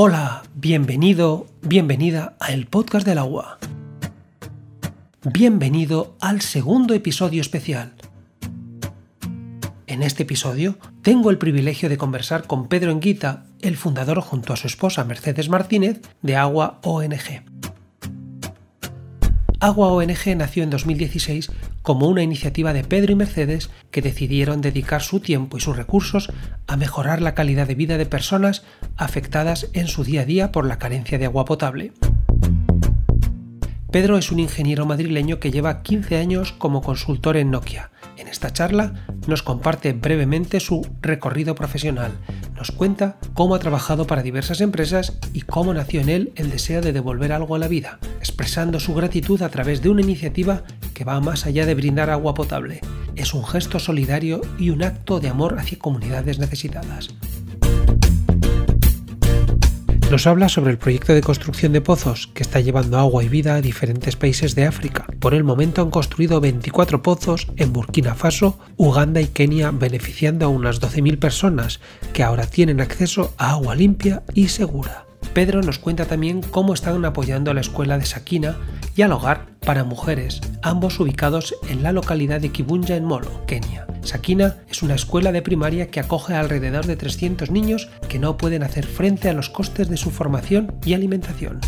Hola, bienvenido, bienvenida a el podcast del agua. Bienvenido al segundo episodio especial. En este episodio tengo el privilegio de conversar con Pedro Enguita, el fundador junto a su esposa Mercedes Martínez de Agua ONG. Agua ONG nació en 2016 como una iniciativa de Pedro y Mercedes que decidieron dedicar su tiempo y sus recursos a mejorar la calidad de vida de personas afectadas en su día a día por la carencia de agua potable. Pedro es un ingeniero madrileño que lleva 15 años como consultor en Nokia. En esta charla nos comparte brevemente su recorrido profesional, nos cuenta cómo ha trabajado para diversas empresas y cómo nació en él el deseo de devolver algo a la vida, expresando su gratitud a través de una iniciativa que va más allá de brindar agua potable. Es un gesto solidario y un acto de amor hacia comunidades necesitadas. Nos habla sobre el proyecto de construcción de pozos que está llevando agua y vida a diferentes países de África. Por el momento han construido 24 pozos en Burkina Faso, Uganda y Kenia, beneficiando a unas 12.000 personas que ahora tienen acceso a agua limpia y segura. Pedro nos cuenta también cómo están apoyando a la escuela de Sakina y al hogar para mujeres, ambos ubicados en la localidad de Kibunja en Molo, Kenia. Sakina es una escuela de primaria que acoge a alrededor de 300 niños que no pueden hacer frente a los costes de su formación y alimentación.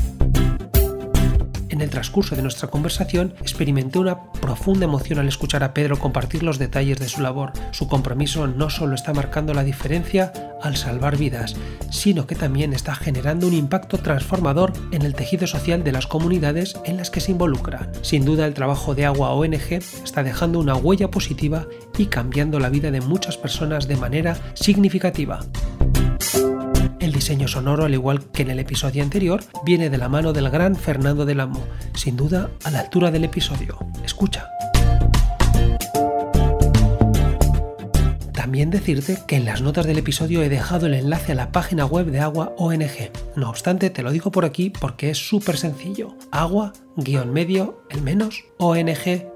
En el transcurso de nuestra conversación experimenté una profunda emoción al escuchar a Pedro compartir los detalles de su labor. Su compromiso no solo está marcando la diferencia al salvar vidas, sino que también está generando un impacto transformador en el tejido social de las comunidades en las que se involucra. Sin duda el trabajo de Agua ONG está dejando una huella positiva y cambiando la vida de muchas personas de manera significativa. Diseño sonoro, al igual que en el episodio anterior, viene de la mano del gran Fernando del Amo, sin duda a la altura del episodio. Escucha. También decirte que en las notas del episodio he dejado el enlace a la página web de Agua ONG. No obstante, te lo digo por aquí porque es súper sencillo. Agua-medio, el menos, ong.org.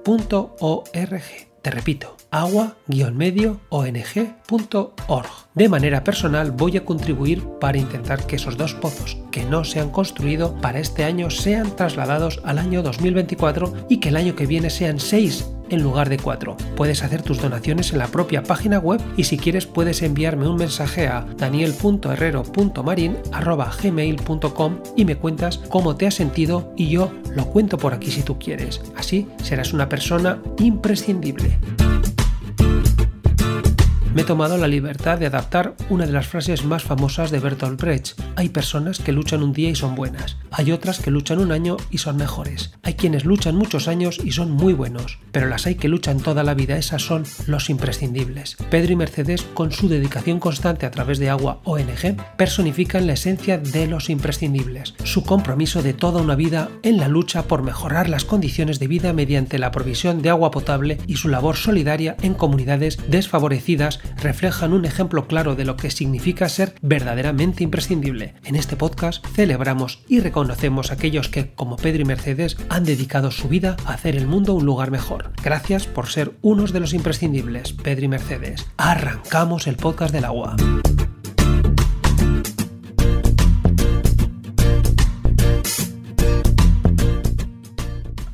Te repito, agua-medio-ong.org. De manera personal voy a contribuir para intentar que esos dos pozos que no se han construido para este año sean trasladados al año 2024 y que el año que viene sean seis en lugar de cuatro. Puedes hacer tus donaciones en la propia página web y si quieres puedes enviarme un mensaje a daniel.herrero.marin.gmail.com y me cuentas cómo te has sentido y yo lo cuento por aquí si tú quieres. Así serás una persona imprescindible me he tomado la libertad de adaptar una de las frases más famosas de Bertolt Brecht. Hay personas que luchan un día y son buenas. Hay otras que luchan un año y son mejores. Hay quienes luchan muchos años y son muy buenos. Pero las hay que luchan toda la vida. Esas son los imprescindibles. Pedro y Mercedes, con su dedicación constante a través de Agua ONG, personifican la esencia de los imprescindibles. Su compromiso de toda una vida en la lucha por mejorar las condiciones de vida mediante la provisión de agua potable y su labor solidaria en comunidades desfavorecidas reflejan un ejemplo claro de lo que significa ser verdaderamente imprescindible. En este podcast celebramos y reconocemos a aquellos que, como Pedro y Mercedes, han dedicado su vida a hacer el mundo un lugar mejor. Gracias por ser unos de los imprescindibles, Pedro y Mercedes. Arrancamos el podcast del agua.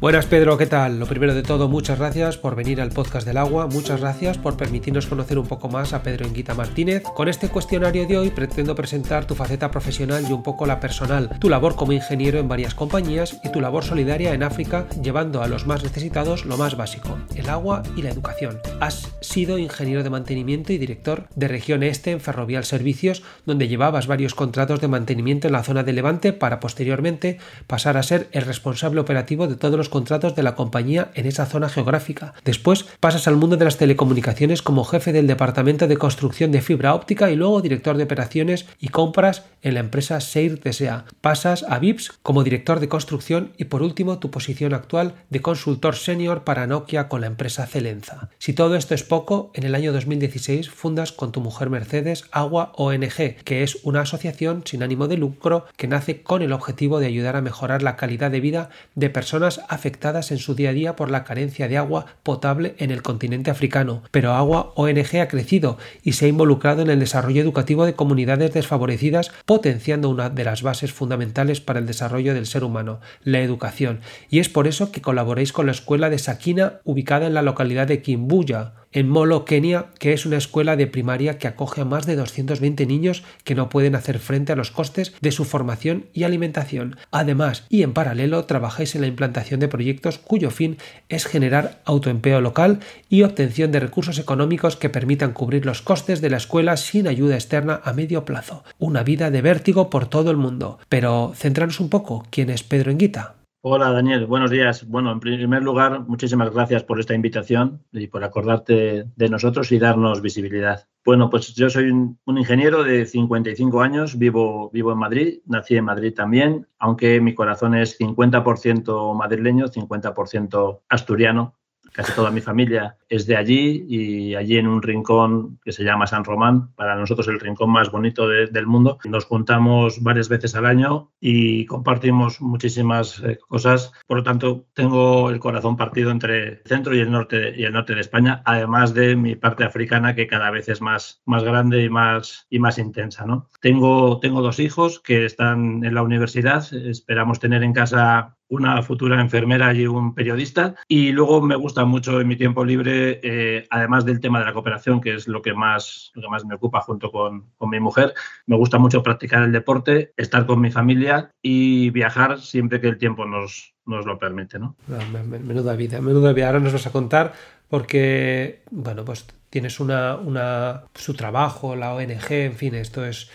Buenas Pedro, ¿qué tal? Lo primero de todo, muchas gracias por venir al podcast del agua, muchas gracias por permitirnos conocer un poco más a Pedro Enguita Martínez. Con este cuestionario de hoy pretendo presentar tu faceta profesional y un poco la personal, tu labor como ingeniero en varias compañías y tu labor solidaria en África llevando a los más necesitados lo más básico, el agua y la educación. Has sido ingeniero de mantenimiento y director de región este en Ferrovial Servicios, donde llevabas varios contratos de mantenimiento en la zona de Levante para posteriormente pasar a ser el responsable operativo de todos los contratos de la compañía en esa zona geográfica. Después pasas al mundo de las telecomunicaciones como jefe del departamento de construcción de fibra óptica y luego director de operaciones y compras en la empresa Seir TSA. Pasas a VIPS como director de construcción y por último tu posición actual de consultor senior para Nokia con la empresa Celenza. Si todo esto es poco, en el año 2016 fundas con tu mujer Mercedes Agua ONG, que es una asociación sin ánimo de lucro que nace con el objetivo de ayudar a mejorar la calidad de vida de personas afectadas afectadas en su día a día por la carencia de agua potable en el continente africano. Pero Agua ONG ha crecido y se ha involucrado en el desarrollo educativo de comunidades desfavorecidas, potenciando una de las bases fundamentales para el desarrollo del ser humano, la educación. Y es por eso que colaboréis con la escuela de Sakina, ubicada en la localidad de Kimbuya, en Molo, Kenia, que es una escuela de primaria que acoge a más de 220 niños que no pueden hacer frente a los costes de su formación y alimentación. Además, y en paralelo, trabajáis en la implantación de proyectos cuyo fin es generar autoempleo local y obtención de recursos económicos que permitan cubrir los costes de la escuela sin ayuda externa a medio plazo. Una vida de vértigo por todo el mundo. Pero centranos un poco, ¿quién es Pedro Enguita? Hola Daniel, buenos días. Bueno, en primer lugar, muchísimas gracias por esta invitación y por acordarte de nosotros y darnos visibilidad. Bueno, pues yo soy un, ingeniero de 55 años, vivo, vivo en Madrid, nací en Madrid también, aunque mi corazón es 50% madrileño, 50% asturiano casi toda mi familia es de allí y allí en un rincón que se llama San Román, para nosotros el rincón más bonito del mundo. Nos juntamos varias veces al año y compartimos muchísimas eh, cosas. Por lo tanto, tengo el corazón partido entre el centro y el norte y el norte de España, además de mi parte africana que cada vez es más, más grande y más, y más intensa. ¿no? Tengo, tengo dos hijos que están en la universidad. Esperamos tener en casa una futura enfermera y un periodista. Y luego me gusta mucho en mi tiempo libre, eh, además del tema de la cooperación, que es lo que más, lo que más me ocupa junto con, con, mi mujer, me gusta mucho practicar el deporte, estar con mi familia y viajar siempre que el tiempo nos, nos lo permite. ¿no? Menuda vida, menuda vida. Ahora nos vas a contar porque, bueno, pues tienes una, una, su trabajo, la ONG, en fin, esto es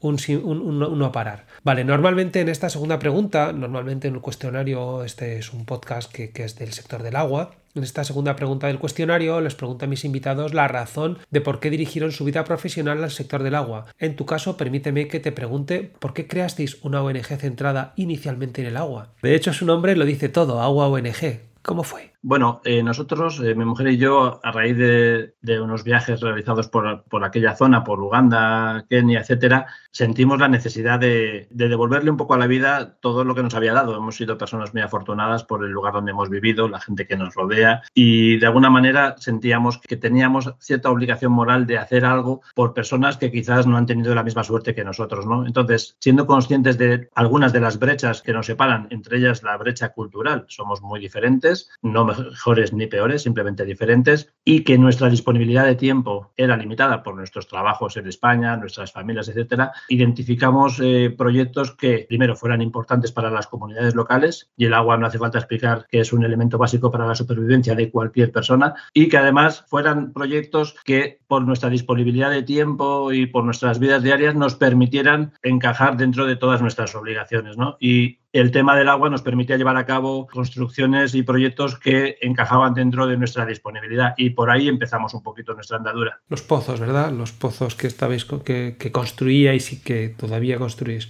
un, un, no parar. Vale, normalmente en esta segunda pregunta, normalmente en el cuestionario, este es un podcast que, que es del sector del agua, en esta segunda pregunta del cuestionario les pregunto a mis invitados la razón de por qué dirigieron su vida profesional al sector del agua. En tu caso, permíteme que te pregunte por qué creasteis una ONG centrada inicialmente en el agua. De hecho, su nombre lo dice todo, Agua ONG. ¿Cómo fue? Bueno, eh, nosotros, eh, mi mujer y yo, a raíz de, unos viajes realizados por, aquella zona, por Uganda, Kenia, etcétera, sentimos la necesidad de, devolverle un poco a la vida todo lo que nos había dado. Hemos sido personas muy afortunadas por el lugar donde hemos vivido, la gente que nos rodea, y de alguna manera sentíamos que teníamos cierta obligación moral de hacer algo por personas que quizás no han tenido la misma suerte que nosotros, ¿no? Entonces, siendo conscientes de algunas de las brechas que nos separan, entre ellas la brecha cultural, somos muy diferentes, no mejores ni peores, simplemente diferentes, y que nuestra disponibilidad de tiempo era limitada por nuestros trabajos en España, nuestras familias, etcétera, identificamos eh, proyectos que primero fueran importantes para las comunidades locales, y el agua no hace falta explicar que es un elemento básico para la supervivencia de cualquier persona, y que además fueran proyectos que por nuestra disponibilidad de tiempo y por nuestras vidas diarias nos permitieran encajar dentro de todas nuestras obligaciones. ¿no? Y el tema del agua nos permitía llevar a cabo construcciones y proyectos que encajaban dentro de nuestra disponibilidad y por ahí empezamos un poquito nuestra andadura. Los pozos, ¿verdad? Los pozos que estabais que, que construíais y que todavía construís.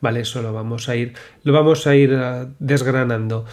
Vale, eso lo vamos a ir, lo vamos a ir ah, desgranando.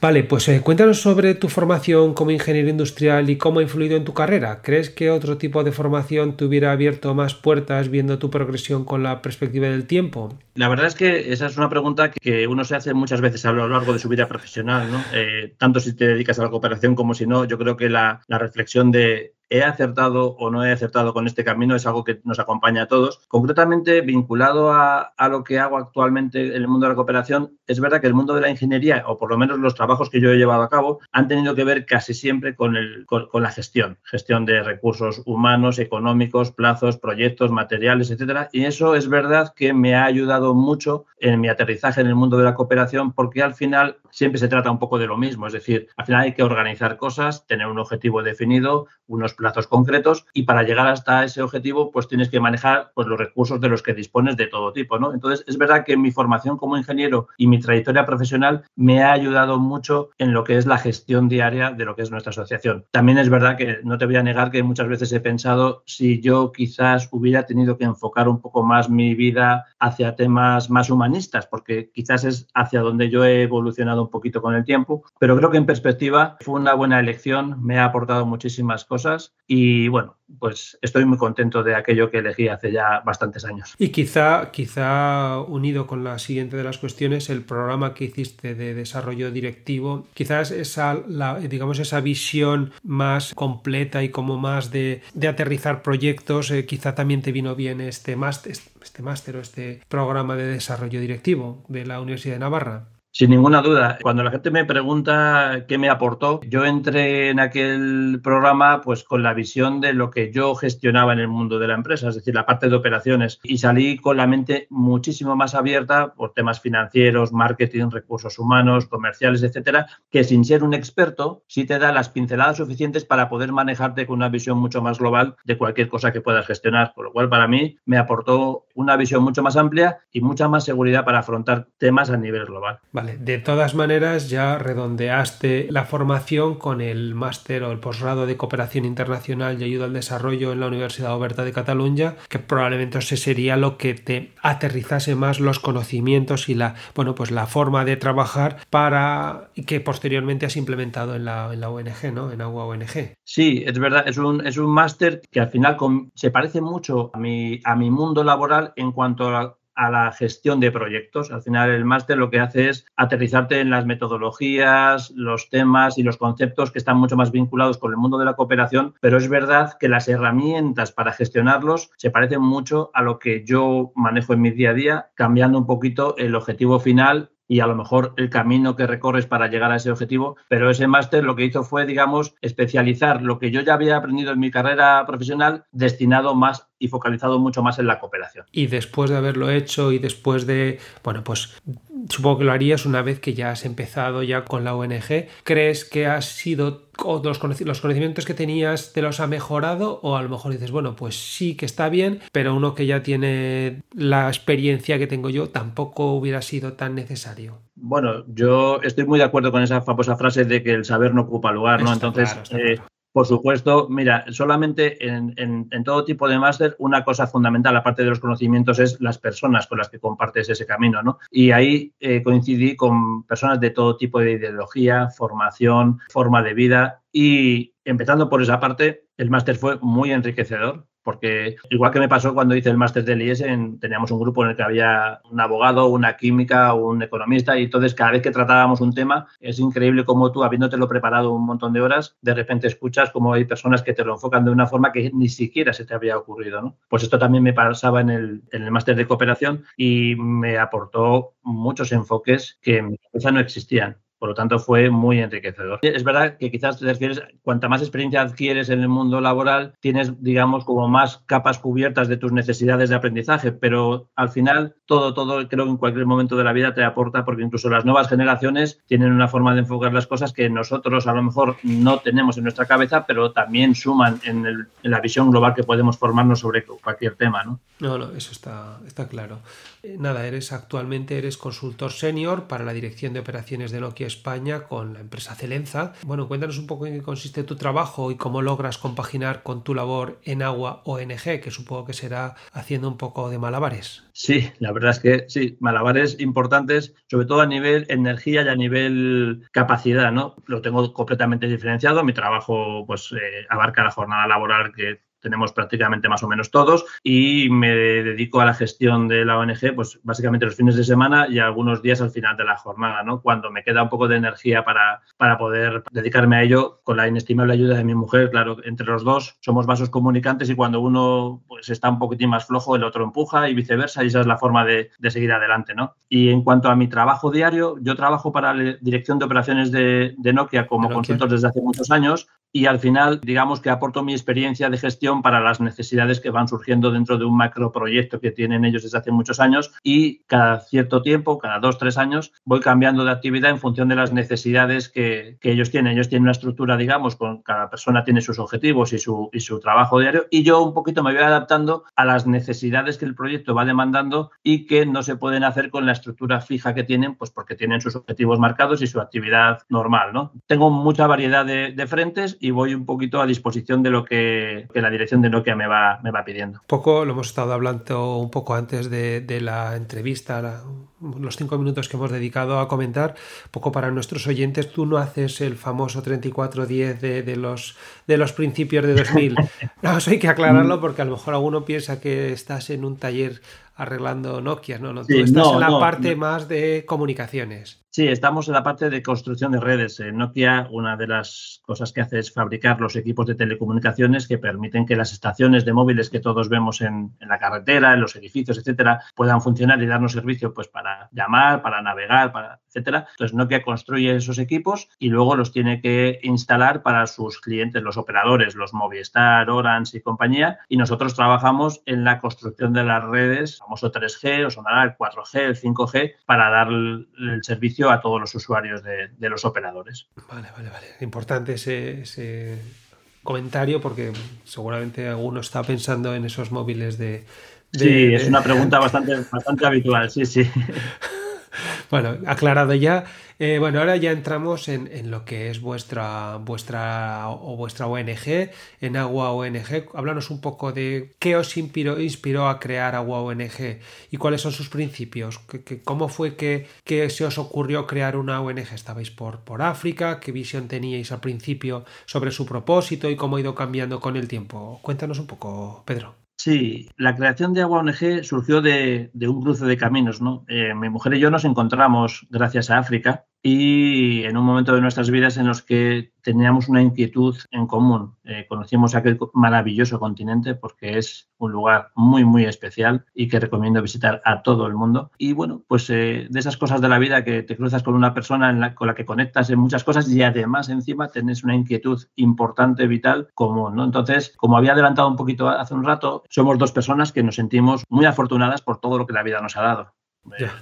Vale, pues eh, cuéntanos sobre tu formación como ingeniero industrial y cómo ha influido en tu carrera. ¿Crees que otro tipo de formación te hubiera abierto más puertas viendo tu progresión con la perspectiva del tiempo? La verdad es que esa es una pregunta que uno se hace muchas veces a lo largo de su vida profesional, ¿no? Eh, tanto si te dedicas a la cooperación como si no. Yo creo que la, la reflexión de ¿He acertado o no he acertado con este camino? Es algo que nos acompaña a todos. Concretamente, vinculado a, lo que hago actualmente en el mundo de la cooperación, es verdad que el mundo de la ingeniería, o por lo menos los trabajos que yo he llevado a cabo, han tenido que ver casi siempre con, el, con, la gestión, gestión de recursos humanos, económicos, plazos, proyectos, materiales, etcétera. Y eso es verdad que me ha ayudado mucho en mi aterrizaje en el mundo de la cooperación, porque al final siempre se trata un poco de lo mismo. Es decir, al final hay que organizar cosas, tener un objetivo definido, unos plazos concretos y para llegar hasta ese objetivo pues tienes que manejar pues, los recursos de los que dispones de todo tipo. ¿no? Entonces es verdad que mi formación como ingeniero y mi trayectoria profesional me ha ayudado mucho en lo que es la gestión diaria de lo que es nuestra asociación. También es verdad que no te voy a negar que muchas veces he pensado si yo quizás hubiera tenido que enfocar un poco más mi vida hacia temas más humanistas, porque quizás es hacia donde yo he evolucionado un poquito con el tiempo, pero creo que en perspectiva fue una buena elección, me ha aportado muchísimas cosas y bueno, pues estoy muy contento de aquello que elegí hace ya bastantes años. Y quizá, quizá unido con la siguiente de las cuestiones, el programa que hiciste de desarrollo directivo, quizás esa, la, digamos, esa visión más completa y como más de, aterrizar proyectos, eh, quizá también te vino bien este máster, este máster o este programa de desarrollo directivo de la Universidad de Navarra. Sin ninguna duda. Cuando la gente me pregunta qué me aportó, yo entré en aquel programa pues con la visión de lo que yo gestionaba en el mundo de la empresa, es decir, la parte de operaciones, y salí con la mente muchísimo más abierta por temas financieros, marketing, recursos humanos, comerciales, etcétera, que sin ser un experto sí te da las pinceladas suficientes para poder manejarte con una visión mucho más global de cualquier cosa que puedas gestionar, por lo cual para mí me aportó una visión mucho más amplia y mucha más seguridad para afrontar temas a nivel global. Vale, de todas maneras ya redondeaste la formación con el máster o el posgrado de cooperación internacional y ayuda al desarrollo en la Universidad Oberta de Cataluña, que probablemente ese sería lo que te aterrizase más los conocimientos y la, bueno, pues la forma de trabajar para que posteriormente has implementado en la, en la ONG, ¿no? En Agua ONG. Sí, es verdad, es un, es un máster que al final se parece mucho a mi, a mi mundo laboral en cuanto a a la gestión de proyectos. Al final el máster lo que hace es aterrizarte en las metodologías, los temas y los conceptos que están mucho más vinculados con el mundo de la cooperación, pero es verdad que las herramientas para gestionarlos se parecen mucho a lo que yo manejo en mi día a día, cambiando un poquito el objetivo final y a lo mejor el camino que recorres para llegar a ese objetivo, pero ese máster lo que hizo fue, digamos, especializar lo que yo ya había aprendido en mi carrera profesional destinado más y focalizado mucho más en la cooperación. Y después de haberlo hecho y después de, bueno, pues supongo que lo harías una vez que ya has empezado ya con la ONG, ¿crees que has sido los, los conocimientos que tenías te los ha mejorado o a lo mejor dices, bueno, pues sí que está bien, pero uno que ya tiene la experiencia que tengo yo tampoco hubiera sido tan necesario? Bueno, yo estoy muy de acuerdo con esa famosa frase de que el saber no ocupa lugar, ¿no? Entonces, eh, por supuesto, mira, solamente en, todo tipo de máster una cosa fundamental, aparte de los conocimientos, es las personas con las que compartes ese camino, ¿no? Y ahí eh, coincidí con personas de todo tipo de ideología, formación, forma de vida y empezando por esa parte, el máster fue muy enriquecedor porque igual que me pasó cuando hice el máster del IES, teníamos un grupo en el que había un abogado, una química, un economista, y entonces cada vez que tratábamos un tema, es increíble cómo tú, habiéndotelo preparado un montón de horas, de repente escuchas cómo hay personas que te lo enfocan de una forma que ni siquiera se te había ocurrido. ¿no? Pues esto también me pasaba en el, en el máster de cooperación y me aportó muchos enfoques que en mi cabeza no existían. Por lo tanto, fue muy enriquecedor. Es verdad que quizás te refieres, cuanta más experiencia adquieres en el mundo laboral, tienes, digamos, como más capas cubiertas de tus necesidades de aprendizaje, pero al final todo, todo, creo que en cualquier momento de la vida te aporta, porque incluso las nuevas generaciones tienen una forma de enfocar las cosas que nosotros a lo mejor no tenemos en nuestra cabeza, pero también suman en, en la visión global que podemos formarnos sobre cualquier tema, ¿no? No, no, eso está, está claro. Eh, nada, eres actualmente eres consultor senior para la dirección de operaciones de Nokia España con la empresa Celenza. Bueno, cuéntanos un poco en qué consiste tu trabajo y cómo logras compaginar con tu labor en Agua ONG, que supongo que será haciendo un poco de malabares. Sí, la verdad es que sí, malabares importantes, sobre todo a nivel energía y a nivel capacidad, ¿no? Lo tengo completamente diferenciado. Mi trabajo, pues, eh, abarca la jornada laboral que tenemos prácticamente más o menos todos y me dedico a la gestión de la ONG, pues básicamente los fines de semana y algunos días al final de la jornada, ¿no? Cuando me queda un poco de energía para, para poder dedicarme a ello con la inestimable ayuda de mi mujer, claro, entre los dos somos vasos comunicantes y cuando uno pues está un poquitín más flojo, el otro empuja y viceversa y esa es la forma de, de seguir adelante, ¿no? Y en cuanto a mi trabajo diario, yo trabajo para la dirección de operaciones de, de Nokia como consultor desde hace muchos años y al final, digamos que aporto mi experiencia de gestión para las necesidades que van surgiendo dentro de un macroproyecto que tienen ellos desde hace muchos años y cada cierto tiempo, cada dos, tres años, voy cambiando de actividad en función de las necesidades que, que ellos tienen. Ellos tienen una estructura, digamos, con cada persona tiene sus objetivos y su, y su trabajo diario y yo un poquito me voy adaptando a las necesidades que el proyecto va demandando y que no se pueden hacer con la estructura fija que tienen, pues porque tienen sus objetivos marcados y su actividad normal, ¿no? Tengo mucha variedad de, de frentes y voy un poquito a disposición de lo que, la dirección dirección de Nokia me va, me va pidiendo. Poco, lo hemos estado hablando un poco antes de, la entrevista, los cinco minutos que hemos dedicado a comentar, poco para nuestros oyentes, tú no haces el famoso 3410 de, de, los, de los principios de 2000. No, eso hay que aclararlo mm. porque a lo mejor alguno piensa que estás en un taller arreglando Nokia, ¿no? no tú estás en la parte más de comunicaciones. Sí, estamos en la parte de construcción de redes. En Nokia, una de las cosas que hace es fabricar los equipos de telecomunicaciones que permiten que las estaciones de móviles que todos vemos en, la carretera, en los edificios, etcétera, puedan funcionar y darnos servicio pues para llamar, para navegar, para etcétera. Entonces Nokia construye esos equipos y luego los tiene que instalar para sus clientes, los operadores, los Movistar, Orange y compañía. Y nosotros trabajamos en la construcción de las redes, famoso 3G, o sonará el 4G, el 5G, para dar el servicio a todos los usuarios de, los operadores. Vale, vale, vale. Importante ese, comentario porque seguramente alguno está pensando en esos móviles de... sí, es una pregunta bastante, bastante habitual, sí, sí. Bueno, aclarado ya. Eh, bueno, ahora ya entramos en, lo que es vuestra, vuestra o vuestra ONG, en Agua ONG. Háblanos un poco de qué os inspiró, a crear Agua ONG y cuáles son sus principios. ¿Cómo fue que, se os ocurrió crear una ONG? ¿Estabais por, por África? ¿Qué visión teníais al principio sobre su propósito y cómo ha ido cambiando con el tiempo? Cuéntanos un poco, Pedro. Sí, la creación de Agua ONG surgió de, un cruce de caminos. ¿no? Eh, mi mujer y yo nos encontramos gracias a África y en un momento de nuestras vidas en los que teníamos una inquietud en común. Eh, conocimos aquel maravilloso continente porque es un lugar muy, muy especial y que recomiendo visitar a todo el mundo. Y bueno, pues eh, de esas cosas de la vida que te cruzas con una persona con la que conectas en muchas cosas y además encima tenés una inquietud importante, vital, común. ¿no? Entonces, como había adelantado un poquito hace un rato, somos dos personas que nos sentimos muy afortunadas por todo lo que la vida nos ha dado.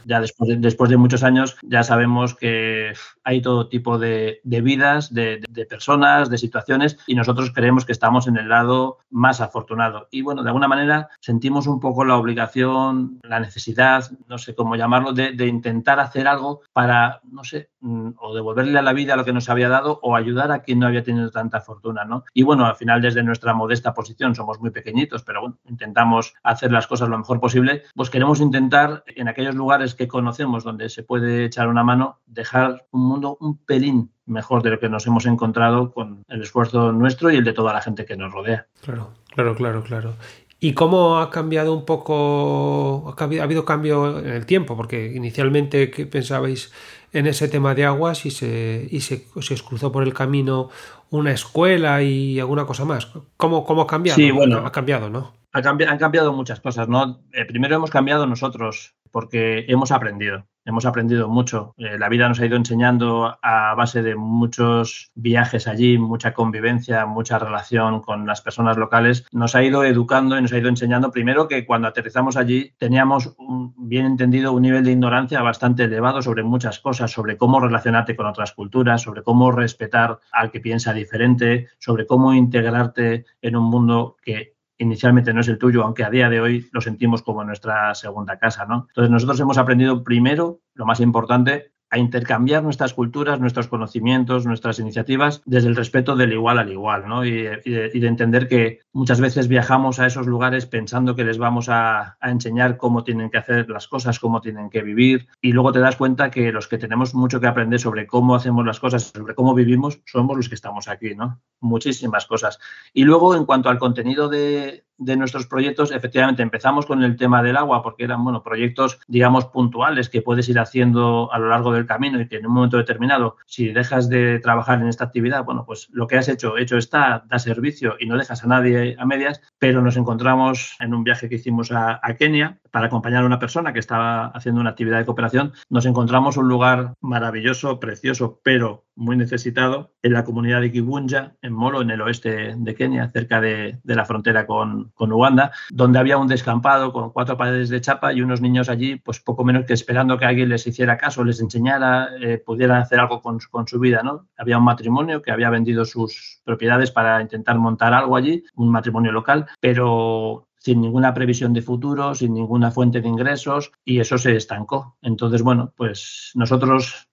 Ya, después, de, después de muchos años ya sabemos que hay todo tipo de, vidas, de, personas, de situaciones y nosotros creemos que estamos en el lado más afortunado. Y bueno, de alguna manera sentimos un poco la obligación, la necesidad, no sé cómo llamarlo, de, intentar hacer algo para, no sé, mm, o devolverle a la vida lo que nos había dado o ayudar a quien no había tenido tanta fortuna, ¿no? Y bueno, al final desde nuestra modesta posición somos muy pequeñitos, pero bueno, intentamos hacer las cosas lo mejor posible, pues queremos intentar en aquellos lugares que conocemos donde se puede echar una mano, dejar un mundo un pelín mejor de lo que nos hemos encontrado con el esfuerzo nuestro y el de toda la gente que nos rodea. Claro, claro, claro, claro. ¿Y cómo ha cambiado un poco, ha, habido cambio en el tiempo? Porque inicialmente ¿qué pensabais en ese tema de aguas y se, y se, os cruzó por el camino una escuela y alguna cosa más. ¿Cómo, cómo ha cambiado? Sí, bueno, ha cambiado, ¿no? han cambiado muchas cosas, ¿no? Eh, primero hemos cambiado nosotros porque hemos aprendido, hemos aprendido mucho. Eh, la vida nos ha ido enseñando a base de muchos viajes allí, mucha convivencia, mucha relación con las personas locales. Nos ha ido educando y nos ha ido enseñando primero que cuando aterrizamos allí teníamos un, bien entendido un nivel de ignorancia bastante elevado sobre muchas cosas, sobre cómo relacionarte con otras culturas, sobre cómo respetar al que piensa diferente, sobre cómo integrarte en un mundo que inicialmente no es el tuyo, aunque a día de hoy lo sentimos como nuestra segunda casa, ¿no? Entonces nosotros hemos aprendido primero, lo más importante, a intercambiar nuestras culturas, nuestros conocimientos, nuestras iniciativas desde el respeto del igual al igual, ¿no? Y, de, entender que muchas veces viajamos a esos lugares pensando que les vamos a, enseñar cómo tienen que hacer las cosas, cómo tienen que vivir, y luego te das cuenta que los que tenemos mucho que aprender sobre cómo hacemos las cosas, sobre cómo vivimos, somos los que estamos aquí, ¿no? Muchísimas cosas. Y luego, en cuanto al contenido de, de nuestros proyectos, efectivamente empezamos con el tema del agua porque eran bueno, proyectos, digamos, puntuales que puedes ir haciendo a lo largo del camino y que en un momento determinado, si dejas de trabajar en esta actividad, bueno, pues lo que has hecho, hecho está, da servicio y no dejas a nadie a medias, pero nos encontramos en un viaje que hicimos a, a Kenia para acompañar a una persona que estaba haciendo una actividad de cooperación, nos encontramos un lugar maravilloso, precioso, pero muy necesitado en la comunidad de Kibunja, en Molo, en el oeste de Kenia, cerca de, la frontera con, Uganda, donde había un descampado con cuatro paredes de chapa y unos niños allí, pues poco menos que esperando que alguien les hiciera caso, les enseñara, eh, pudieran hacer algo con, su vida. ¿no? Había un matrimonio que había vendido sus propiedades para intentar montar algo allí, un matrimonio local, pero sin ninguna previsión de futuro, sin ninguna fuente de ingresos y eso se estancó. Entonces, bueno, pues nosotros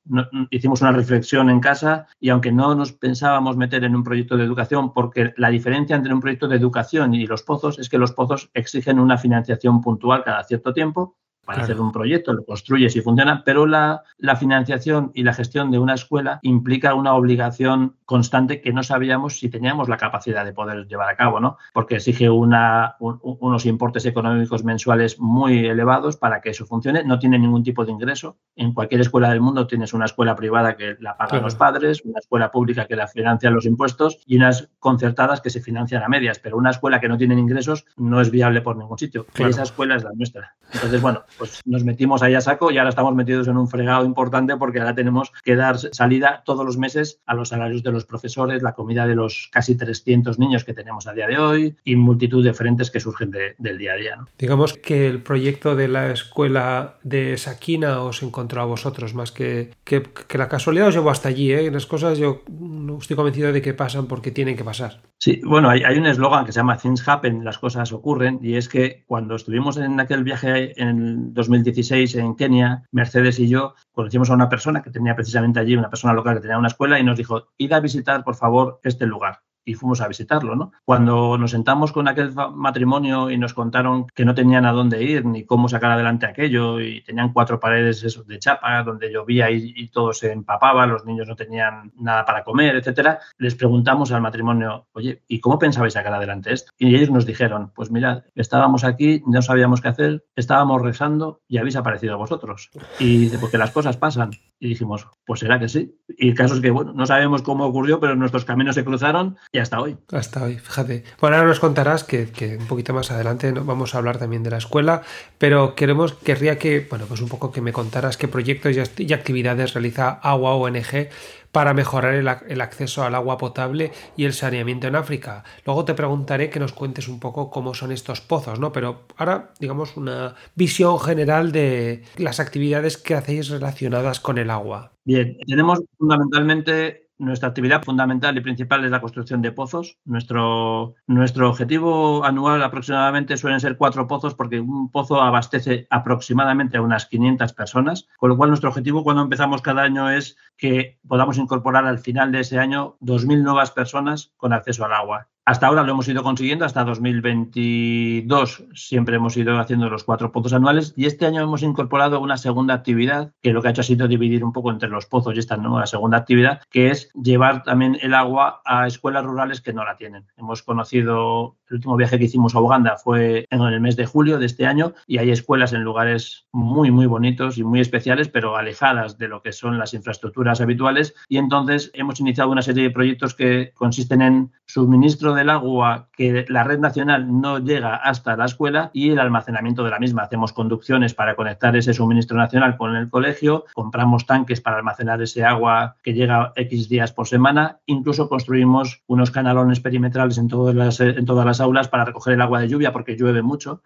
hicimos una reflexión en casa y aunque no nos pensábamos meter en un proyecto de educación, porque la diferencia entre un proyecto de educación y los pozos es que los pozos exigen una financiación puntual cada cierto tiempo para hacer un proyecto, lo construyes y funciona, pero la, la, financiación y la gestión de una escuela implica una obligación constante que no sabíamos si teníamos la capacidad de poder llevar a cabo, ¿no? Porque exige una, unos importes económicos mensuales muy elevados para que eso funcione, no tiene ningún tipo de ingreso. En cualquier escuela del mundo tienes una escuela privada que la pagan los padres, una escuela pública que la financian los impuestos y unas concertadas que se financian a medias, pero una escuela que no tiene ingresos no es viable por ningún sitio. Y esa escuela es la nuestra. Entonces, bueno, pues nos metimos ahí a saco y ahora estamos metidos en un fregado importante porque ahora tenemos que dar salida todos los meses a los salarios de los profesores, la comida de los casi 300 niños que tenemos a día de hoy y multitud de frentes que surgen del día a día. Digamos que el proyecto de la escuela de Saquina os encontró a vosotros más que, que, la casualidad os llevó hasta allí. ¿eh? Las cosas yo estoy convencido de que pasan porque tienen que pasar. Sí, bueno, hay, hay un eslogan que se llama Things Happen, las cosas ocurren, y es que cuando estuvimos en aquel viaje en 2016 en Kenia, Mercedes y yo conocimos a una persona que tenía precisamente allí, una persona local que tenía una escuela, y nos dijo, id a visitar, por favor, este lugar y fuimos a visitarlo. ¿no? Cuando nos sentamos con aquel matrimonio y nos contaron que no tenían a dónde ir ni cómo sacar adelante aquello y tenían cuatro paredes de chapa donde llovía y, todo se empapaba, los niños no tenían nada para comer, etcétera, les preguntamos al matrimonio, oye, ¿y cómo pensabais sacar adelante esto? Y ellos nos dijeron, pues mirad, estábamos aquí, no sabíamos qué hacer, estábamos rezando y habéis aparecido vosotros. Y dice, porque las cosas pasan. Y dijimos, pues será que sí. Y el caso es que, bueno, no sabemos cómo ocurrió, pero nuestros caminos se cruzaron y hasta hoy. Hasta hoy, fíjate. Bueno, ahora nos contarás que, un poquito más adelante vamos a hablar también de la escuela, pero queremos, querría que, bueno, pues un poco que me contaras qué proyectos y actividades realiza Agua ONG para mejorar el, acceso al agua potable y el saneamiento en África. Luego te preguntaré que nos cuentes un poco cómo son estos pozos, ¿no? Pero ahora, digamos, una visión general de las actividades que hacéis relacionadas con el agua. Bien, tenemos fundamentalmente nuestra actividad fundamental y principal es la construcción de pozos. Nuestro, nuestro objetivo anual aproximadamente suelen ser cuatro pozos porque un pozo abastece aproximadamente a unas 500 personas, con lo cual nuestro objetivo cuando empezamos cada año es que podamos incorporar al final de ese año 2.000 nuevas personas con acceso al agua. Hasta ahora lo hemos ido consiguiendo, hasta 2022 siempre hemos ido haciendo los cuatro pozos anuales y este año hemos incorporado una segunda actividad que lo que ha hecho ha sido dividir un poco entre los pozos y esta nueva segunda actividad, que es llevar también el agua a escuelas rurales que no la tienen. Hemos conocido, el último viaje que hicimos a Uganda fue en el mes de julio de este año y hay escuelas en lugares muy, muy bonitos y muy especiales, pero alejadas de lo que son las infraestructuras habituales y entonces hemos iniciado una serie de proyectos que consisten en suministro del agua que la red nacional no llega hasta la escuela y el almacenamiento de la misma. Hacemos conducciones para conectar ese suministro nacional con el colegio, compramos tanques para almacenar ese agua que llega X días por semana, incluso construimos unos canalones perimetrales en todas las, en todas las aulas para recoger el agua de lluvia porque llueve mucho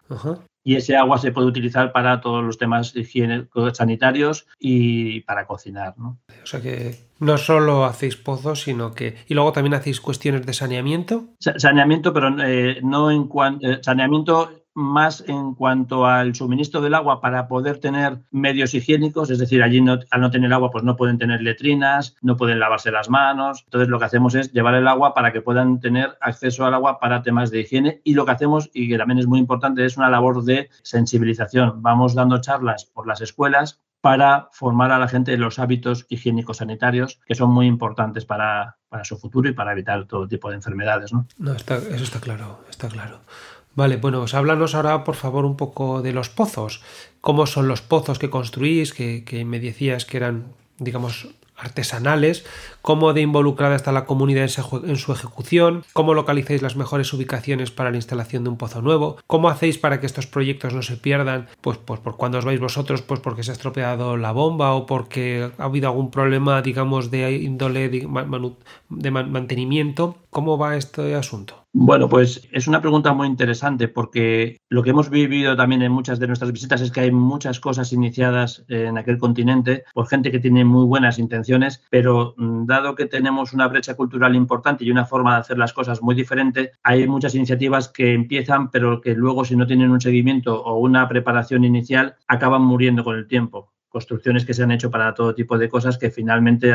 y ese agua se puede utilizar para todos los temas higiénicos, sanitarios y para cocinar. ¿no? O sea que no solo hacéis pozos, sino que... Y luego también hacéis cuestiones de saneamiento. Saneamiento, pero eh, no en cuanto... Eh, saneamiento más en cuanto al suministro del agua para poder tener medios higiénicos, es decir, allí al no tener agua pues no pueden tener letrinas, no pueden lavarse las manos. Entonces lo que hacemos es llevar el agua para que puedan tener acceso al agua para temas de higiene y lo que hacemos, y que también es muy importante, es una labor de sensibilización. Vamos dando charlas por las escuelas para formar a la gente en los hábitos higiénicos sanitarios que son muy importantes para, para su futuro y para evitar todo tipo de enfermedades. ¿no? no eso está claro, está claro. Vale, bueno, pues háblanos ahora por favor un poco de los pozos. ¿Cómo son los pozos que construís? Que, me decías que eran, digamos, artesanales, cómo de involucrada está la comunidad en su ejecución, cómo localizáis las mejores ubicaciones para la instalación de un pozo nuevo, cómo hacéis para que estos proyectos no se pierdan, pues, pues por cuando os vais vosotros, pues porque se ha estropeado la bomba o porque ha habido algún problema, digamos, de índole de, mantenimiento. ¿Cómo va este asunto? Bueno, pues es una pregunta muy interesante porque lo que hemos vivido también en muchas de nuestras visitas es que hay muchas cosas iniciadas en aquel continente por gente que tiene muy buenas intenciones, pero mm, dado que tenemos una brecha cultural importante y una forma de hacer las cosas muy diferente, hay muchas iniciativas que empiezan pero que luego si no tienen un seguimiento o una preparación inicial acaban muriendo con el tiempo construcciones que se han hecho para todo tipo de cosas que finalmente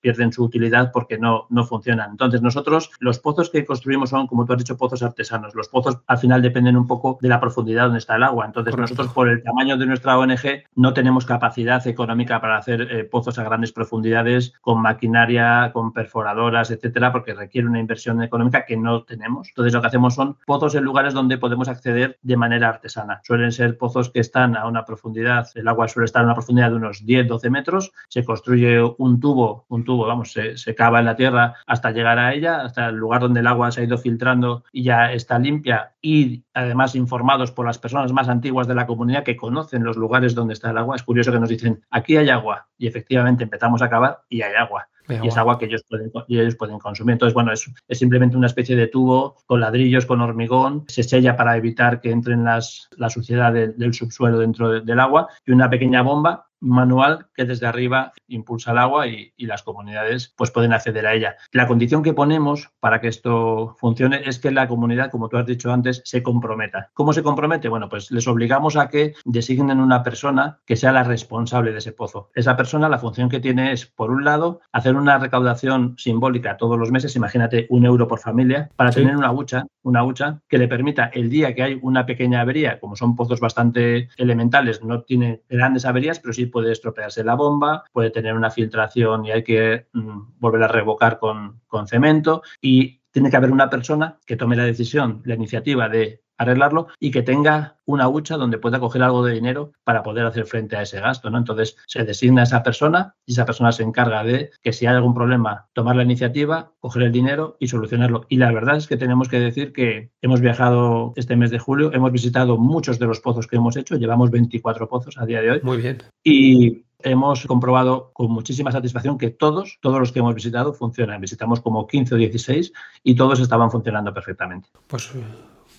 pierden su utilidad porque no, no funcionan. Entonces, nosotros los pozos que construimos son, como tú has dicho, pozos artesanos. Los pozos al final dependen un poco de la profundidad donde está el agua. Entonces, nosotros por el tamaño de nuestra ONG no tenemos capacidad económica para hacer eh, pozos a grandes profundidades con maquinaria, con perforadoras, etcétera, porque requiere una inversión económica que no tenemos. Entonces, lo que hacemos son pozos en lugares donde podemos acceder de manera artesana. Suelen ser pozos que están a una profundidad, el agua suele estar a una profundidad de unos 10-12 metros, se construye un tubo, un tubo, vamos, se, se, cava en la tierra hasta llegar a ella, hasta el lugar donde el agua se ha ido filtrando y ya está limpia y además informados por las personas más antiguas de la comunidad que conocen los lugares donde está el agua. Es curioso que nos dicen, aquí hay agua y efectivamente empezamos a cavar y hay agua y es agua que ellos pueden, ellos pueden consumir. Entonces, bueno, es, es, simplemente una especie de tubo con ladrillos, con hormigón, se sella para evitar que entren las, la suciedad del subsuelo dentro del agua y una pequeña bomba manual que desde arriba impulsa el agua y, y, las comunidades pues pueden acceder a ella. La condición que ponemos para que esto funcione es que la comunidad, como tú has dicho antes, se comprometa. ¿Cómo se compromete? Bueno, pues les obligamos a que designen una persona que sea la responsable de ese pozo. Esa persona, la función que tiene es, por un lado, hacer una recaudación simbólica todos los meses, imagínate un euro por familia, para sí. tener una hucha, una hucha que le permita el día que hay una pequeña avería, como son pozos bastante elementales, no tiene grandes averías, pero sí puede estropearse la bomba, puede tener una filtración y hay que mm, volver a revocar con, con cemento. Y tiene que haber una persona que tome la decisión, la iniciativa de arreglarlo y que tenga una hucha donde pueda coger algo de dinero para poder hacer frente a ese gasto. ¿no? Entonces se designa a esa persona y esa persona se encarga de que si hay algún problema, tomar la iniciativa, coger el dinero y solucionarlo. Y la verdad es que tenemos que decir que hemos viajado este mes de julio, hemos visitado muchos de los pozos que hemos hecho, llevamos 24 pozos a día de hoy. Muy bien. Y hemos comprobado con muchísima satisfacción que todos, todos los que hemos visitado funcionan. Visitamos como 15 o 16 y todos estaban funcionando perfectamente. Pues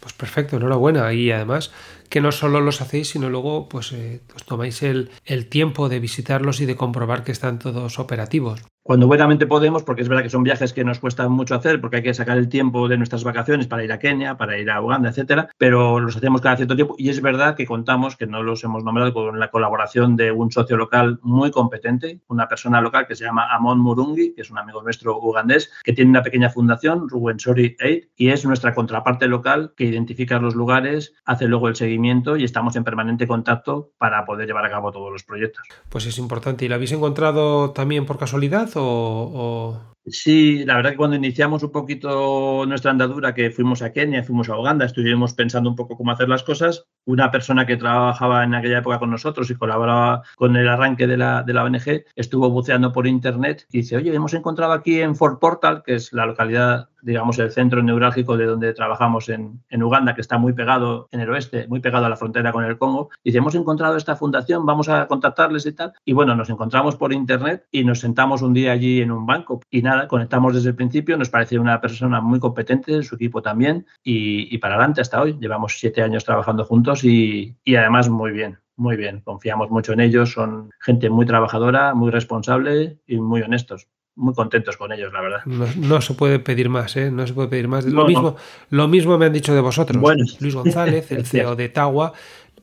pues perfecto, enhorabuena. Y además que no solo los hacéis, sino luego pues, eh, pues tomáis el, el, tiempo de visitarlos y de comprobar que están todos operativos cuando buenamente podemos, porque es verdad que son viajes que nos cuestan mucho hacer, porque hay que sacar el tiempo de nuestras vacaciones para ir a Kenia, para ir a Uganda, etcétera, pero los hacemos cada cierto tiempo y es verdad que contamos, que no los hemos nombrado, con la colaboración de un socio local muy competente, una persona local que se llama Amon Murungi, que es un amigo nuestro ugandés, que tiene una pequeña fundación, Ruwensori Aid, y es nuestra contraparte local que identifica los lugares, hace luego el seguimiento y estamos en permanente contacto para poder llevar a cabo todos los proyectos. Pues es importante. ¿Y lo habéis encontrado también por casualidad? O. Sí, la verdad que cuando iniciamos un poquito nuestra andadura, que fuimos a Kenia, fuimos a Uganda, estuvimos pensando un poco cómo hacer las cosas, una persona que trabajaba en aquella época con nosotros y colaboraba con el arranque de la, de la ONG, estuvo buceando por internet y dice, oye, hemos encontrado aquí en Fort Portal, que es la localidad, digamos, el centro neurálgico de donde trabajamos en, en Uganda, que está muy pegado en el oeste, muy pegado a la frontera con el Congo, dice, hemos encontrado esta fundación, vamos a contactarles y tal. Y bueno, nos encontramos por internet y nos sentamos un día allí en un banco y nada, conectamos desde el principio, nos pareció una persona muy competente, su equipo también, y, y para adelante hasta hoy. Llevamos siete años trabajando juntos y, y, además muy bien, muy bien. Confiamos mucho en ellos, son gente muy trabajadora, muy responsable y muy honestos. Muy contentos con ellos, la verdad. No, no se puede pedir más, ¿eh? No se puede pedir más. Lo, no, mismo, no. lo mismo me han dicho de vosotros. Bueno. Luis González, el CEO de Tawa,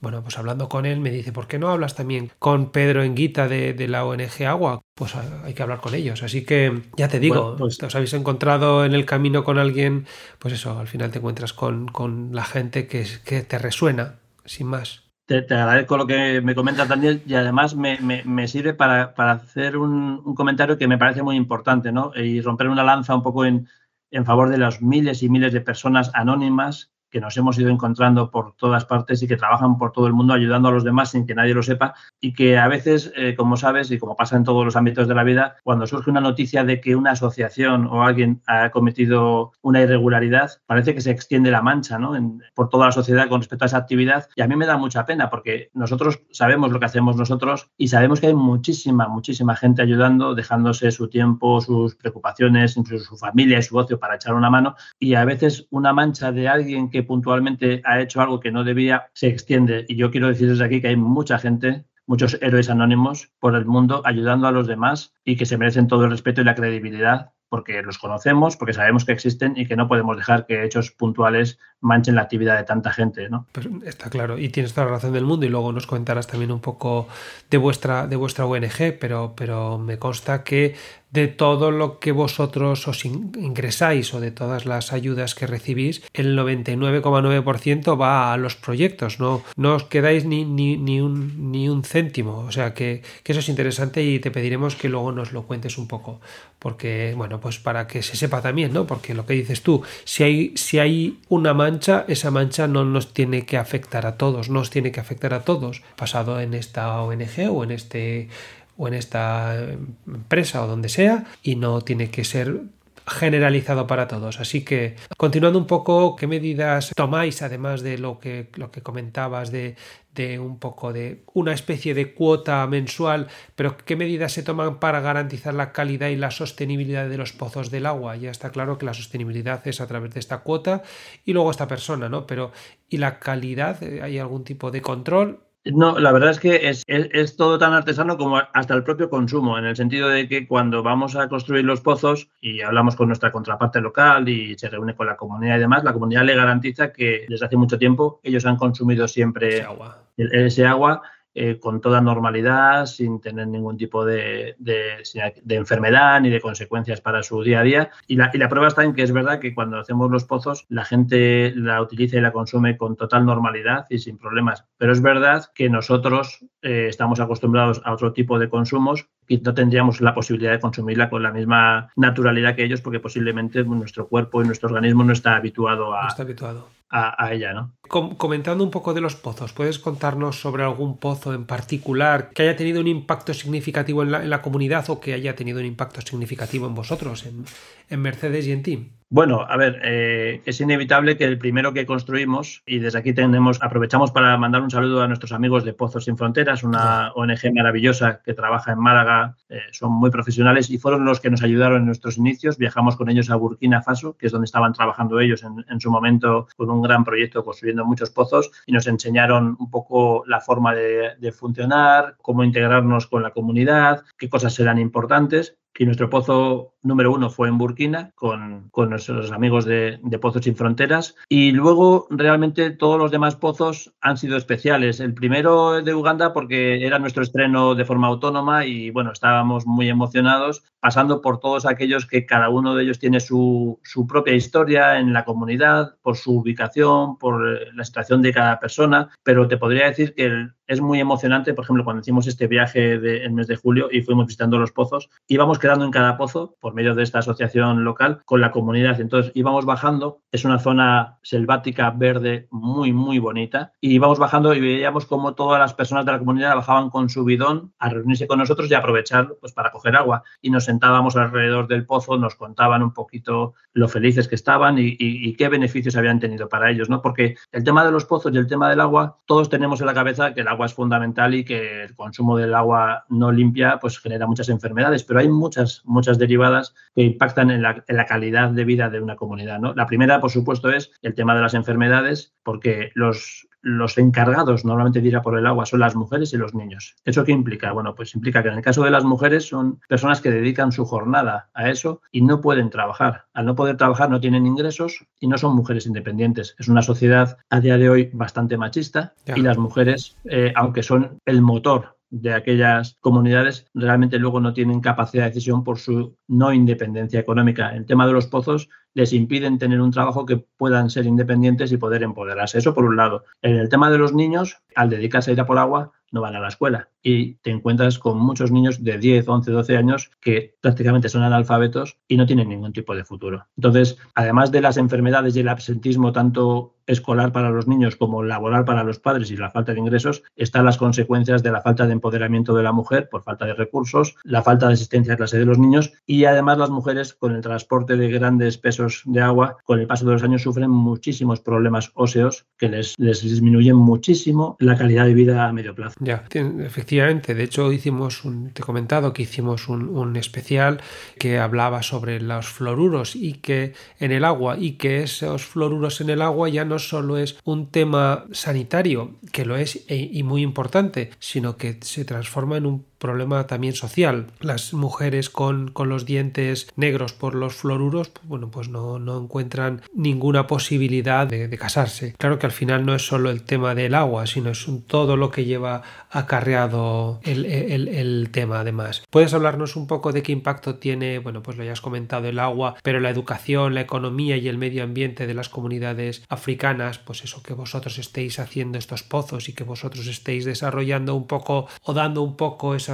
bueno, pues hablando con él me dice, ¿por qué no hablas también con Pedro Enguita de, de la ONG Agua? Pues hay que hablar con ellos. Así que ya te digo, bueno, pues... os habéis encontrado en el camino con alguien, pues eso, al final te encuentras con, con la gente que, que te resuena, sin más. Te, agradezco lo que me comentas, Daniel, y además me, me, me sirve para, para hacer un, un, comentario que me parece muy importante, ¿no? Y romper una lanza un poco en, en favor de las miles y miles de personas anónimas que nos hemos ido encontrando por todas partes y que trabajan por todo el mundo ayudando a los demás sin que nadie lo sepa y que a veces, eh, como sabes y como pasa en todos los ámbitos de la vida, cuando surge una noticia de que una asociación o alguien ha cometido una irregularidad, parece que se extiende la mancha ¿no? por toda la sociedad con respecto a esa actividad y a mí me da mucha pena porque nosotros sabemos lo que hacemos nosotros y sabemos que hay muchísima, muchísima gente ayudando, dejándose su tiempo, sus preocupaciones, incluso su familia y su ocio para echar una mano y a veces una mancha de alguien que puntualmente ha hecho algo que no debía se extiende y yo quiero decir desde aquí que hay mucha gente muchos héroes anónimos por el mundo ayudando a los demás y que se merecen todo el respeto y la credibilidad porque los conocemos, porque sabemos que existen y que no podemos dejar que hechos puntuales manchen la actividad de tanta gente, ¿no? Pues está claro, y tienes toda la razón del mundo, y luego nos comentarás también un poco de vuestra, de vuestra ONG, pero, pero me consta que de todo lo que vosotros os ingresáis o de todas las ayudas que recibís, el 99,9% va a los proyectos, no, no os quedáis ni, ni, ni, un, ni un céntimo. O sea que, que, eso es interesante y te pediremos que luego nos lo cuentes un poco. Porque, bueno, pues para que se sepa también, ¿no? Porque lo que dices tú, si hay, si hay una mancha, esa mancha no nos tiene que afectar a todos, no os tiene que afectar a todos. Pasado en esta ONG o en este o en esta empresa o donde sea y no tiene que ser generalizado para todos. Así que, continuando un poco, ¿qué medidas tomáis, además de lo que, lo que comentabas de, de un poco de una especie de cuota mensual, pero qué medidas se toman para garantizar la calidad y la sostenibilidad de los pozos del agua? Ya está claro que la sostenibilidad es a través de esta cuota y luego esta persona, ¿no? Pero ¿y la calidad? ¿Hay algún tipo de control? No, la verdad es que es, todo tan artesano como hasta el propio consumo, en el sentido de que cuando vamos a construir los pozos y hablamos con nuestra contraparte local y se reúne con la comunidad y demás, la comunidad le garantiza que desde hace mucho tiempo ellos han consumido siempre ese agua eh, con toda normalidad, sin tener ningún tipo de, enfermedad ni de consecuencias para su día a día. Y la, prueba está en que es verdad que cuando hacemos los pozos, la gente la utiliza y la consume con total normalidad y sin problemas. Pero es verdad que nosotros eh, estamos acostumbrados a otro tipo de consumos y no tendríamos la posibilidad de consumirla con la misma naturalidad que ellos porque posiblemente nuestro cuerpo y nuestro organismo no está habituado a, está habituado a, ella, ¿no? comentando un poco de los pozos, ¿puedes contarnos sobre algún pozo en particular que haya tenido un impacto significativo en la, en la comunidad o que haya tenido un impacto significativo en vosotros, en Mercedes y en Team? Bueno, a ver, eh, es inevitable que el primero que construimos, y desde aquí tenemos, aprovechamos para mandar un saludo a nuestros amigos de Pozos Sin Fronteras, una ONG maravillosa que trabaja en Málaga, eh, son muy profesionales y fueron los que nos ayudaron en nuestros inicios. Viajamos con ellos a Burkina Faso, que es donde estaban trabajando ellos en, su momento con un gran proyecto construyendo muchos pozos y nos enseñaron un poco la forma de, de funcionar, cómo integrarnos con la comunidad, qué cosas eran importantes y nuestro pozo número uno fue en Burkina con, nuestros amigos de, Pozos Sin Fronteras. Y luego realmente todos los demás pozos han sido especiales. El primero de Uganda porque era nuestro estreno de forma autónoma y bueno, estábamos muy emocionados pasando por todos aquellos que cada uno de ellos tiene su, su propia historia en la comunidad, por su ubicación, por la situación de cada persona. Pero te podría decir que el, es muy emocionante, por ejemplo, cuando hicimos este viaje de, el mes de julio y fuimos visitando los pozos, íbamos quedando en cada pozo por medio de esta asociación local con la comunidad. Entonces íbamos bajando, es una zona selvática verde muy, muy bonita, y íbamos bajando y veíamos cómo todas las personas de la comunidad bajaban con su bidón a reunirse con nosotros y aprovechar pues, para coger agua. Y nos sentábamos alrededor del pozo, nos contaban un poquito lo felices que estaban y, y qué beneficios habían tenido para ellos, ¿no? Porque el tema de los pozos y el tema del agua, todos tenemos en la cabeza que el agua agua es fundamental y que el consumo del agua no limpia pues genera muchas enfermedades, pero hay muchas, muchas derivadas que impactan en la, en la calidad de vida de una comunidad. ¿no? La primera, por supuesto, es el tema de las enfermedades, porque los, los encargados normalmente de ir a por el agua son las mujeres y los niños. ¿Eso qué implica? Bueno, pues implica que en el caso de las mujeres son personas que dedican su jornada a eso y no pueden trabajar. Al no poder trabajar no tienen ingresos y no son mujeres independientes. Es una sociedad a día de hoy bastante machista y las mujeres, eh, aunque son el motor de aquellas comunidades realmente luego no tienen capacidad de decisión por su no independencia económica. El tema de los pozos les impiden tener un trabajo que puedan ser independientes y poder empoderarse. Eso por un lado. En el tema de los niños, al dedicarse a ir a por agua, no van a la escuela. Y te encuentras con muchos niños de 10, 11, 12 años que prácticamente son analfabetos y no tienen ningún tipo de futuro. Entonces, además de las enfermedades y el absentismo tanto escolar para los niños como laboral para los padres y la falta de ingresos, están las consecuencias de la falta de empoderamiento de la mujer por falta de recursos, la falta de asistencia a clase de los niños y además las mujeres con el transporte de grandes pesos de agua, con el paso de los años sufren muchísimos problemas óseos que les, disminuyen muchísimo la calidad de vida a medio plazo. Ya, efectivamente. De hecho, hicimos un, te he comentado que hicimos un, un, especial que hablaba sobre los fluoruros y que en el agua y que esos fluoruros en el agua ya no solo es un tema sanitario, que lo es e, y muy importante, sino que se transforma en un problema también social. Las mujeres con, con los dientes negros por los fluoruros, pues, bueno, pues no, no encuentran ninguna posibilidad de, casarse. Claro que al final no es solo el tema del agua, sino es todo lo que lleva acarreado el, el, tema además. ¿Puedes hablarnos un poco de qué impacto tiene, bueno, pues lo ya has comentado, el agua, pero la educación, la economía y el medio ambiente de las comunidades africanas, pues eso que vosotros estéis haciendo estos pozos y que vosotros estéis desarrollando un poco o dando un poco esas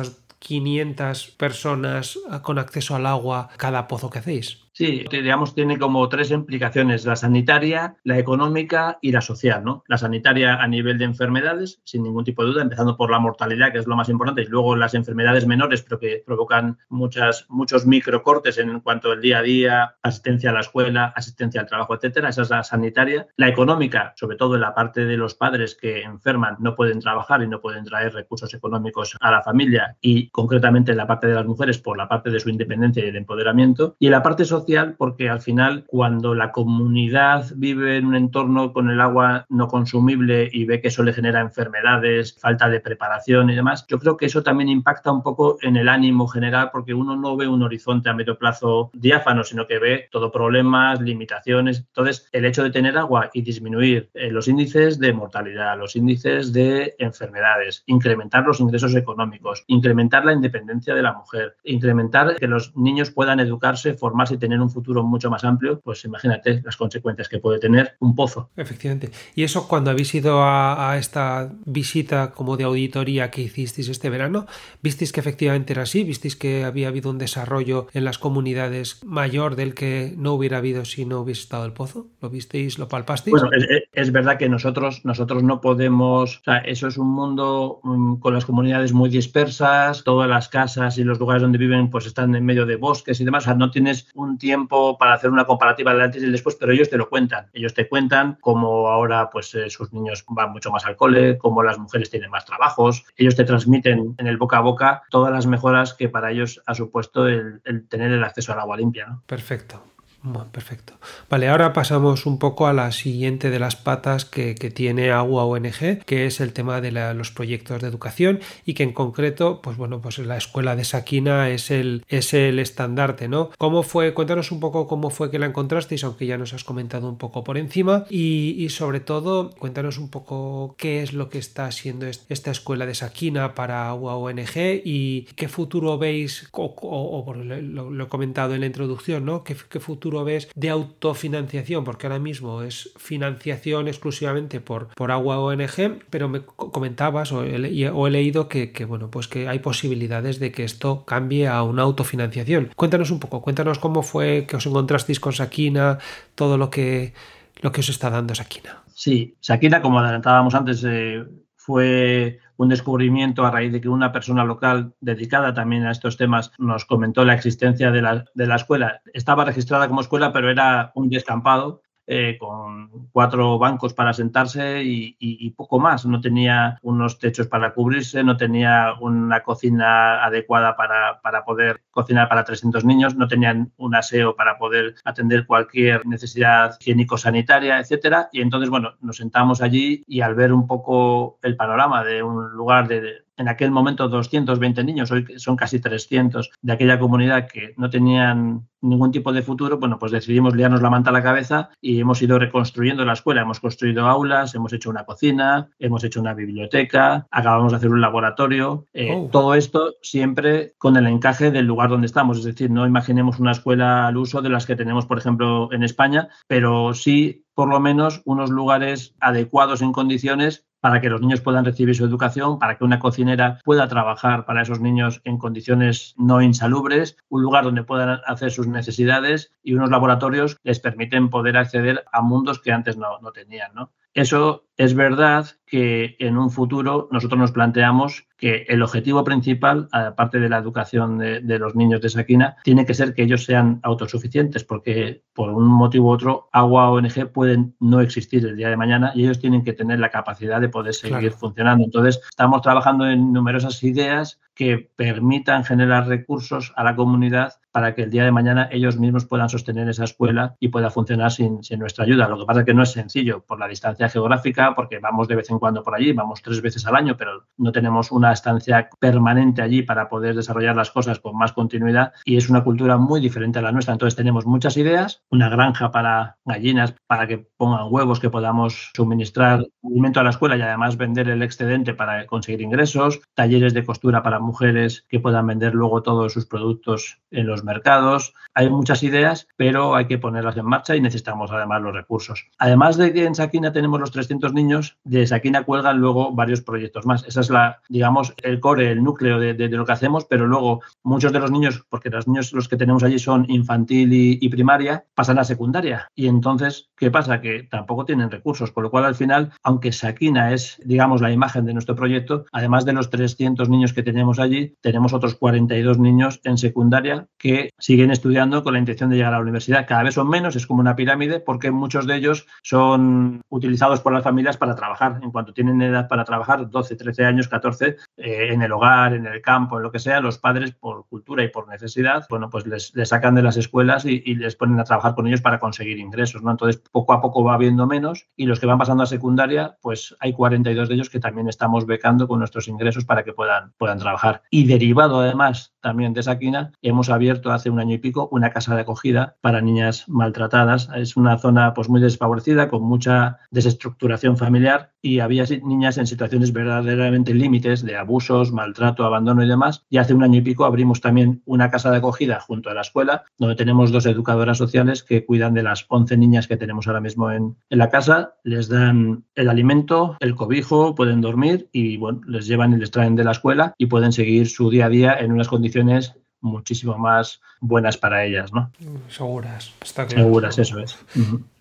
500 personas con acceso al agua cada pozo que hacéis? Sí, digamos, tiene como tres implicaciones, la sanitaria, la económica y la social, ¿no? La sanitaria a nivel de enfermedades, sin ningún tipo de duda, empezando por la mortalidad, que es lo más importante, y luego las enfermedades menores, pero que provocan muchas, muchos microcortes en cuanto al día a día, asistencia a la escuela, asistencia al trabajo, etcétera. Esa es la sanitaria. La económica, sobre todo en la parte de los padres que enferman, no pueden trabajar y no pueden traer recursos económicos a la familia, y concretamente en la parte de las mujeres por la parte de su independencia y el empoderamiento. Y la parte social, porque al final cuando la comunidad vive en un entorno con el agua no consumible y ve que eso le genera enfermedades, falta de preparación y demás, yo creo que eso también impacta un poco en el ánimo general porque uno no ve un horizonte a medio plazo diáfano, sino que ve todo problemas, limitaciones. Entonces, el hecho de tener agua y disminuir eh, los índices de mortalidad, los índices de enfermedades, incrementar los ingresos económicos, incrementar la independencia de la mujer, incrementar que los niños puedan educarse, formarse y tener un futuro mucho más amplio, pues imagínate las consecuencias que puede tener un pozo. Efectivamente. Y eso cuando habéis ido a, a esta visita como de auditoría que hicisteis este verano, ¿visteis que efectivamente era así? ¿Visteis que había habido un desarrollo en las comunidades mayor del que no hubiera habido si no hubiese estado el pozo? ¿Lo visteis, lo palpasteis? Bueno, es, es verdad que nosotros, nosotros no podemos, o sea, eso es un mundo um, con las comunidades muy dispersas, todas las casas y los lugares donde viven pues están en medio de bosques y demás, o sea, no tienes un tiempo para hacer una comparativa del antes y el después, pero ellos te lo cuentan. Ellos te cuentan cómo ahora pues eh, sus niños van mucho más al cole, cómo las mujeres tienen más trabajos. Ellos te transmiten en el boca a boca todas las mejoras que para ellos ha supuesto el, el tener el acceso al agua limpia. ¿no? Perfecto. Bueno, perfecto. Vale, ahora pasamos un poco a la siguiente de las patas que, tiene Agua ONG, que es el tema de los proyectos de educación y que en concreto, pues bueno, pues la escuela de Saquina es el, es el estandarte, ¿no? ¿Cómo fue? Cuéntanos un poco cómo fue que la encontrasteis, aunque ya nos has comentado un poco por encima y, sobre todo, cuéntanos un poco qué es lo que está haciendo esta escuela de Saquina para Agua ONG y qué futuro veis, o, lo, he comentado en la introducción, ¿no? ¿Qué, qué futuro ves de autofinanciación? Porque ahora mismo es financiación exclusivamente por, por Agua ONG, pero me comentabas o he, leído que, que, bueno, pues que hay posibilidades de que esto cambie a una autofinanciación. Cuéntanos un poco, cuéntanos cómo fue que os encontrasteis con Sakina, todo lo que, lo que os está dando Sakina. Sí, Sakina, como adelantábamos antes, eh, fue un descubrimiento a raíz de que una persona local dedicada también a estos temas nos comentó la existencia de la, de la escuela. Estaba registrada como escuela, pero era un descampado eh, con cuatro bancos para sentarse y, y, poco más. No tenía unos techos para cubrirse, no tenía una cocina adecuada para, para, poder cocinar para 300 niños, no tenían un aseo para poder atender cualquier necesidad higiénico-sanitaria, etcétera. Y entonces, bueno, nos sentamos allí y al ver un poco el panorama de un lugar de en aquel momento 220 niños, hoy son casi 300 de aquella comunidad que no tenían ningún tipo de futuro, bueno, pues decidimos liarnos la manta a la cabeza y hemos ido reconstruyendo la escuela. Hemos construido aulas, hemos hecho una cocina, hemos hecho una biblioteca, acabamos de hacer un laboratorio. Eh, oh. Todo esto siempre con el encaje del lugar donde estamos. Es decir, no imaginemos una escuela al uso de las que tenemos, por ejemplo, en España, pero sí por lo menos unos lugares adecuados en condiciones para que los niños puedan recibir su educación, para que una cocinera pueda trabajar para esos niños en condiciones no insalubres, un lugar donde puedan hacer sus necesidades y unos laboratorios les permiten poder acceder a mundos que antes no, no tenían. ¿no? Eso es verdad que en un futuro nosotros nos planteamos que el objetivo principal, aparte de la educación de, los niños de Saquina, tiene que ser que ellos sean autosuficientes, porque por un motivo u otro, agua ONG pueden no existir el día de mañana y ellos tienen que tener la capacidad de poder seguir funcionando. Entonces, estamos trabajando en numerosas ideas que permitan generar recursos a la comunidad para que el día de mañana ellos mismos puedan sostener esa escuela y pueda funcionar sin, sin, nuestra ayuda. Lo que pasa es que no es sencillo por la distancia geográfica, porque vamos de vez en cuando por allí, vamos tres veces al año, pero no tenemos una estancia permanente allí para poder desarrollar las cosas con más continuidad y es una cultura muy diferente a la nuestra. Entonces tenemos muchas ideas, una granja para gallinas, para que pongan huevos, que podamos suministrar alimento a la escuela y además vender el excedente para conseguir ingresos, talleres de costura para mujeres que puedan vender luego todos sus productos en los mercados. Hay muchas ideas, pero hay que ponerlas en marcha y necesitamos además los recursos. Además de que en Saquina tenemos los 300 niños, de Saquina cuelgan luego varios proyectos más. Esa es la, digamos, el core, el núcleo de, lo que hacemos, pero luego muchos de los niños, porque los niños los que tenemos allí son infantil y, primaria, pasan a secundaria. Y entonces, ¿qué pasa? Que tampoco tienen recursos, con lo cual al final, aunque Saquina es, digamos, la imagen de nuestro proyecto, además de los 300 niños que tenemos allí, tenemos otros 42 niños en secundaria que siguen estudiando con la intención de llegar a la universidad. Cada vez son menos, es como una pirámide, porque muchos de ellos son utilizados por las familias para trabajar. En cuanto tienen edad para trabajar, 12, 13 años, 14, eh, en el hogar, en el campo, en lo que sea, los padres, por cultura y por necesidad, bueno, pues les, sacan de las escuelas y, les ponen a trabajar con ellos para conseguir ingresos, ¿no? Entonces, poco a poco va habiendo menos y los que van pasando a secundaria, pues hay 42 de ellos que también estamos becando con nuestros ingresos para que puedan, puedan trabajar. Y derivado, además, también de Saquina, hemos abierto hace un año y pico una casa de acogida para niñas maltratadas. Es una zona pues muy desfavorecida, con mucha desestructuración familiar y había niñas en situaciones verdaderamente límites de abusos, maltrato, abandono y demás. Y hace un año y pico abrimos también una casa de acogida junto a la escuela, donde tenemos dos educadoras sociales que cuidan de las 11 niñas que tenemos ahora mismo en, en la casa. Les dan el alimento, el cobijo, pueden dormir y bueno, les llevan y les traen de la escuela y pueden seguir su día a día en unas condiciones muchísimo más buenas para ellas, ¿no? Seguras, está claro. Seguras, eso es.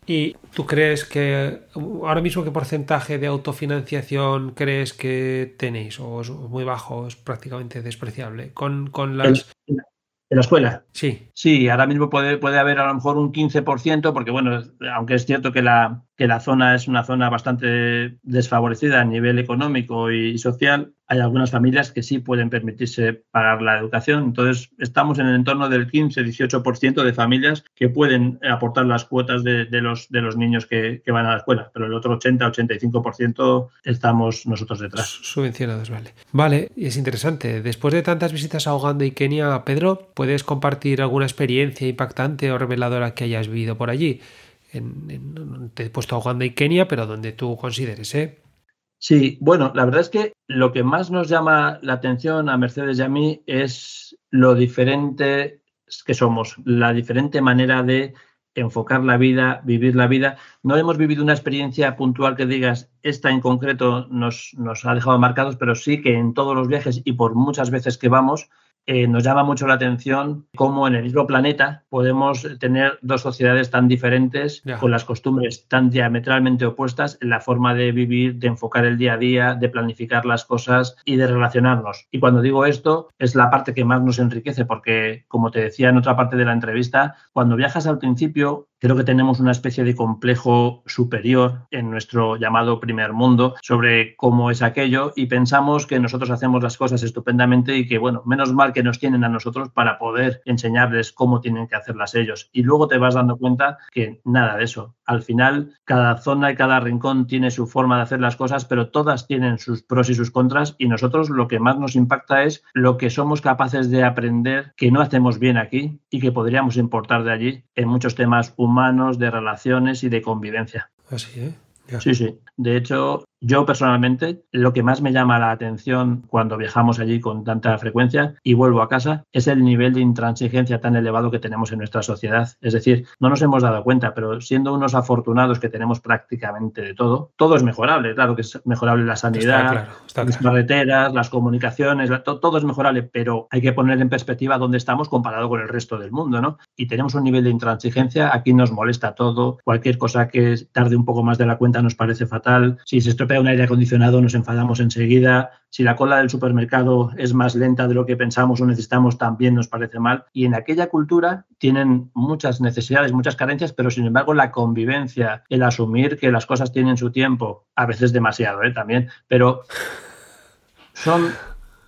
¿Y tú crees que ahora mismo qué porcentaje de autofinanciación crees que tenéis? ¿O es muy bajo, es prácticamente despreciable? Con, con las... ¿En la escuela? Sí. Sí, ahora mismo puede, puede haber a lo mejor un 15%, porque bueno, aunque es cierto que la, que la zona es una zona bastante desfavorecida a nivel económico y social, hay algunas familias que sí pueden permitirse pagar la educación. Entonces, estamos en el entorno del 15-18% de familias que pueden aportar las cuotas de, los, de los niños que, van a la escuela, pero el otro 80-85% estamos nosotros detrás. Subvencionados, vale. Vale, y es interesante. Después de tantas visitas a Uganda y Kenia, Pedro, ¿puedes compartir alguna experiencia impactante o reveladora que hayas vivido por allí? Te he puesto a Uganda y Kenia, pero donde tú consideres, ¿eh? Sí, bueno, la verdad es que lo que más nos llama la atención a Mercedes y a mí es lo diferente que somos, la diferente manera de enfocar la vida, vivir la vida. No hemos vivido una experiencia puntual que digas, esta en concreto nos, nos ha dejado marcados, pero sí que en todos los viajes y por muchas veces que vamos, eh, nos llama mucho la atención cómo en el mismo planeta podemos tener dos sociedades tan diferentes, con las costumbres tan diametralmente opuestas en la forma de vivir, de enfocar el día a día, de planificar las cosas y de relacionarnos. Y cuando digo esto, es la parte que más nos enriquece, porque, como te decía en otra parte de la entrevista, cuando viajas al principio, creo que tenemos una especie de complejo superior en nuestro llamado primer mundo sobre cómo es aquello y pensamos que nosotros hacemos las cosas estupendamente y que, bueno, menos mal que nos tienen a nosotros para poder enseñarles cómo tienen que hacerlas ellos. Y luego te vas dando cuenta que nada de eso, Al final, cada zona y cada rincón tiene su forma de hacer las cosas, pero todas tienen sus pros y sus contras y nosotros lo que más nos impacta es lo que somos capaces de aprender que no hacemos bien aquí y que podríamos importar de allí en muchos temas humanos, de relaciones y de convivencia. Así, ¿eh? Sí, sí. De hecho, yo personalmente, lo que más me llama la atención cuando viajamos allí con tanta frecuencia y vuelvo a casa es el nivel de intransigencia tan elevado que tenemos en nuestra sociedad. Es decir, no nos hemos dado cuenta, pero siendo unos afortunados que tenemos prácticamente de todo, todo es mejorable. Claro que es mejorable la sanidad, las carreteras, las comunicaciones, todo, es mejorable, pero hay que poner en perspectiva dónde estamos comparado con el resto del mundo, ¿no? Y tenemos un nivel de intransigencia, aquí nos molesta todo, cualquier cosa que tarde un poco más de la cuenta nos parece fatal, si se estropea un aire acondicionado nos enfadamos enseguida, si la cola del supermercado es más lenta de lo que pensamos o necesitamos también nos parece mal. Y en aquella cultura tienen muchas necesidades, muchas carencias, pero sin embargo la convivencia, el asumir que las cosas tienen su tiempo, a veces demasiado ¿eh? también, pero son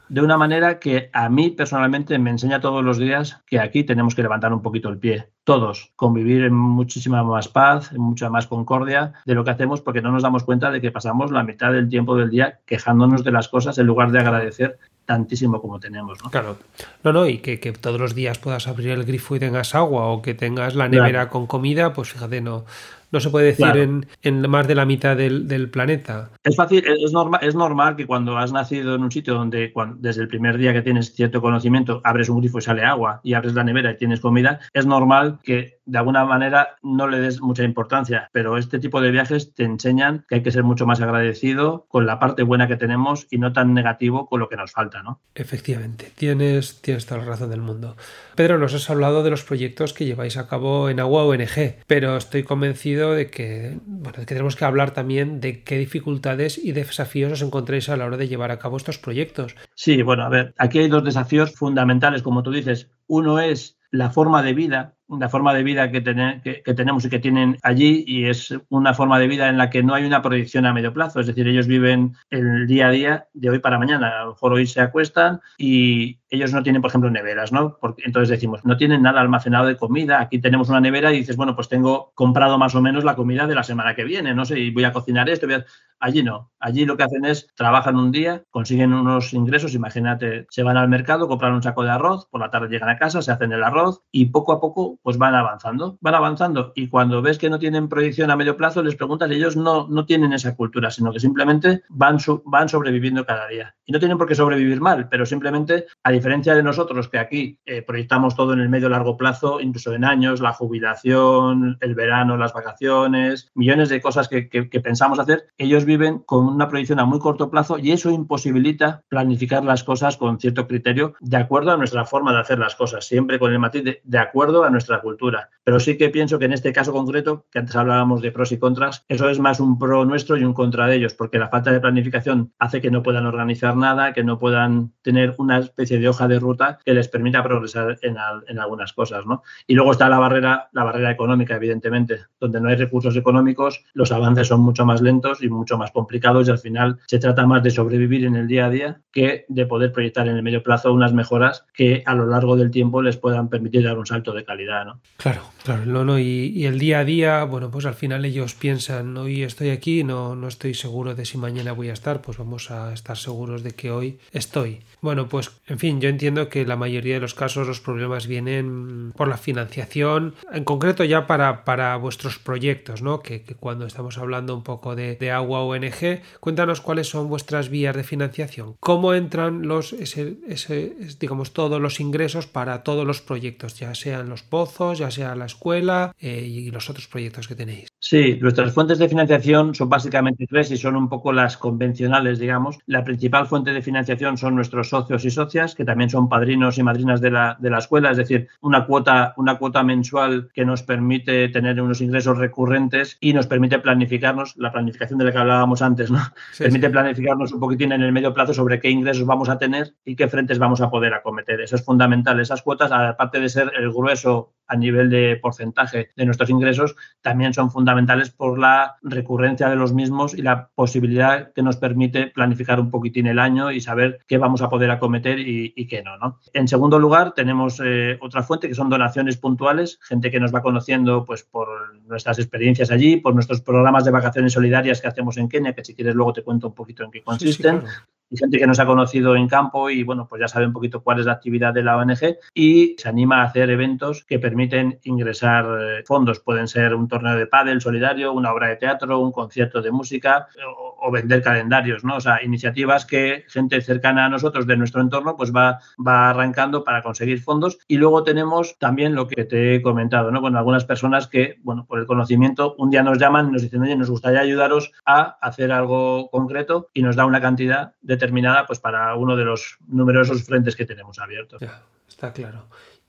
de una manera que a mí personalmente me enseña todos los días que aquí tenemos que levantar un poquito el pie. Todos, convivir en muchísima más paz, en mucha más concordia de lo que hacemos porque no nos damos cuenta de que pasamos la mitad del tiempo del día quejándonos de las cosas en lugar de agradecer tantísimo como tenemos. ¿no? Claro. No, no, y que, todos los días puedas abrir el grifo y tengas agua o que tengas la nevera con comida, pues fíjate, no, no se puede decir en, más de la mitad del, planeta. Es fácil, es, normal, es normal que cuando has nacido en un sitio donde desde el primer día que tienes cierto conocimiento abres un grifo y sale agua y abres la nevera y tienes comida, es normal que de alguna manera no le des mucha importancia, pero este tipo de viajes te enseñan que hay que ser mucho más agradecido con la parte buena que tenemos y no tan negativo con lo que nos falta, ¿no? Efectivamente, tienes, tienes toda la razón del mundo. Pedro, nos has hablado de los proyectos que lleváis a cabo en Agua ONG, pero estoy convencido de que, bueno, de que tenemos que hablar también de qué dificultades y desafíos os encontréis a la hora de llevar a cabo estos proyectos. Sí, bueno, a ver, aquí hay dos desafíos fundamentales, como tú dices. Uno es la forma de vida la forma de vida que, que, tenemos y que tienen allí y es una forma de vida en la que no hay una proyección a medio plazo, es decir, ellos viven el día a día de hoy para mañana, a lo mejor hoy se acuestan y ellos no tienen, por ejemplo, neveras, ¿no? Porque, entonces decimos, no tienen nada almacenado de comida, aquí tenemos una nevera y dices, bueno, pues tengo comprado más o menos la comida de la semana que viene, no sé, y voy a cocinar esto, allí no, allí lo que hacen es trabajan un día, consiguen unos ingresos, imagínate, se van al mercado, compran un saco de arroz, por la tarde llegan a casa, se hacen el arroz y poco a poco pues van avanzando, van avanzando. Y cuando ves que no tienen proyección a medio plazo, les preguntas, ellos no, no tienen esa cultura, sino que simplemente van, van sobreviviendo cada día. Y no tienen por qué sobrevivir mal, pero simplemente, a diferencia de nosotros, que aquí eh, proyectamos todo en el medio largo plazo, incluso en años, la jubilación, el verano, las vacaciones, millones de cosas que, que, que pensamos hacer, ellos viven con una proyección a muy corto plazo y eso imposibilita planificar las cosas con cierto criterio de acuerdo a nuestra forma de hacer las cosas, siempre con el matiz de, acuerdo a nuestra cultura. Pero sí que pienso que en este caso concreto, que antes hablábamos de pros y contras, eso es más un pro nuestro y un contra de ellos, porque la falta de planificación hace que no puedan organizar nada, que no puedan tener una especie de hoja de ruta que les permita progresar en, en algunas cosas. ¿no? Y luego está la barrera, la barrera económica, evidentemente, donde no hay recursos económicos, los avances son mucho más lentos y mucho más complicados y al final se trata más de sobrevivir en el día a día que de poder proyectar en el medio plazo unas mejoras que a lo largo del tiempo les puedan permitir dar un salto de calidad. Claro, claro, no, no, y, el día a día, bueno, pues al final ellos piensan, hoy estoy aquí, no, no estoy seguro de si mañana voy a estar, pues vamos a estar seguros de que hoy estoy. Bueno, pues en fin, yo entiendo que la mayoría de los casos los problemas vienen por la financiación, en concreto ya para, para vuestros proyectos, ¿no? Que, cuando estamos hablando un poco de, agua ONG, cuéntanos cuáles son vuestras vías de financiación, cómo entran los, ese, digamos, todos los ingresos para todos los proyectos, ya sean los pozos, ya sea la escuela eh, y los otros proyectos que tenéis. Sí, nuestras fuentes de financiación son básicamente tres y son un poco las convencionales, digamos. La principal fuente de financiación son nuestros socios y socias, que también son padrinos y madrinas de la, de la escuela, es decir, una cuota, una cuota mensual que nos permite tener unos ingresos recurrentes y nos permite planificarnos, la planificación de la que hablábamos antes, ¿no? Permite planificarnos un poquitín en el medio plazo sobre qué ingresos vamos a tener y qué frentes vamos a poder acometer. Eso es fundamental. Esas cuotas, aparte de ser el grueso a nivel de porcentaje de nuestros ingresos, también son fundamentales por la recurrencia de los mismos y la posibilidad que nos permite planificar un poquitín el año y saber qué vamos a poder acometer y, qué no, no. En segundo lugar, tenemos eh, otra fuente que son donaciones puntuales, gente que nos va conociendo pues, por nuestras experiencias allí, por nuestros programas de vacaciones solidarias que hacemos en Kenia, que si quieres luego te cuento un poquito en qué consisten y gente que nos ha conocido en campo y bueno, pues ya sabe un poquito cuál es la actividad de la ONG y se anima a hacer eventos que permiten ingresar eh, fondos. Pueden ser un torneo de pádel solidario, una obra de teatro, un concierto de música o, vender calendarios, ¿no? O sea, iniciativas que gente cercana a nosotros de nuestro entorno pues va, va arrancando para conseguir fondos. Y luego tenemos también lo que te he comentado, ¿no? Con algunas personas que, bueno, por el conocimiento, un día nos llaman y nos dicen, oye, nos gustaría ayudaros a hacer algo concreto y nos da una cantidad de determinada pues para uno de los numerosos frentes que tenemos abiertos. está claro.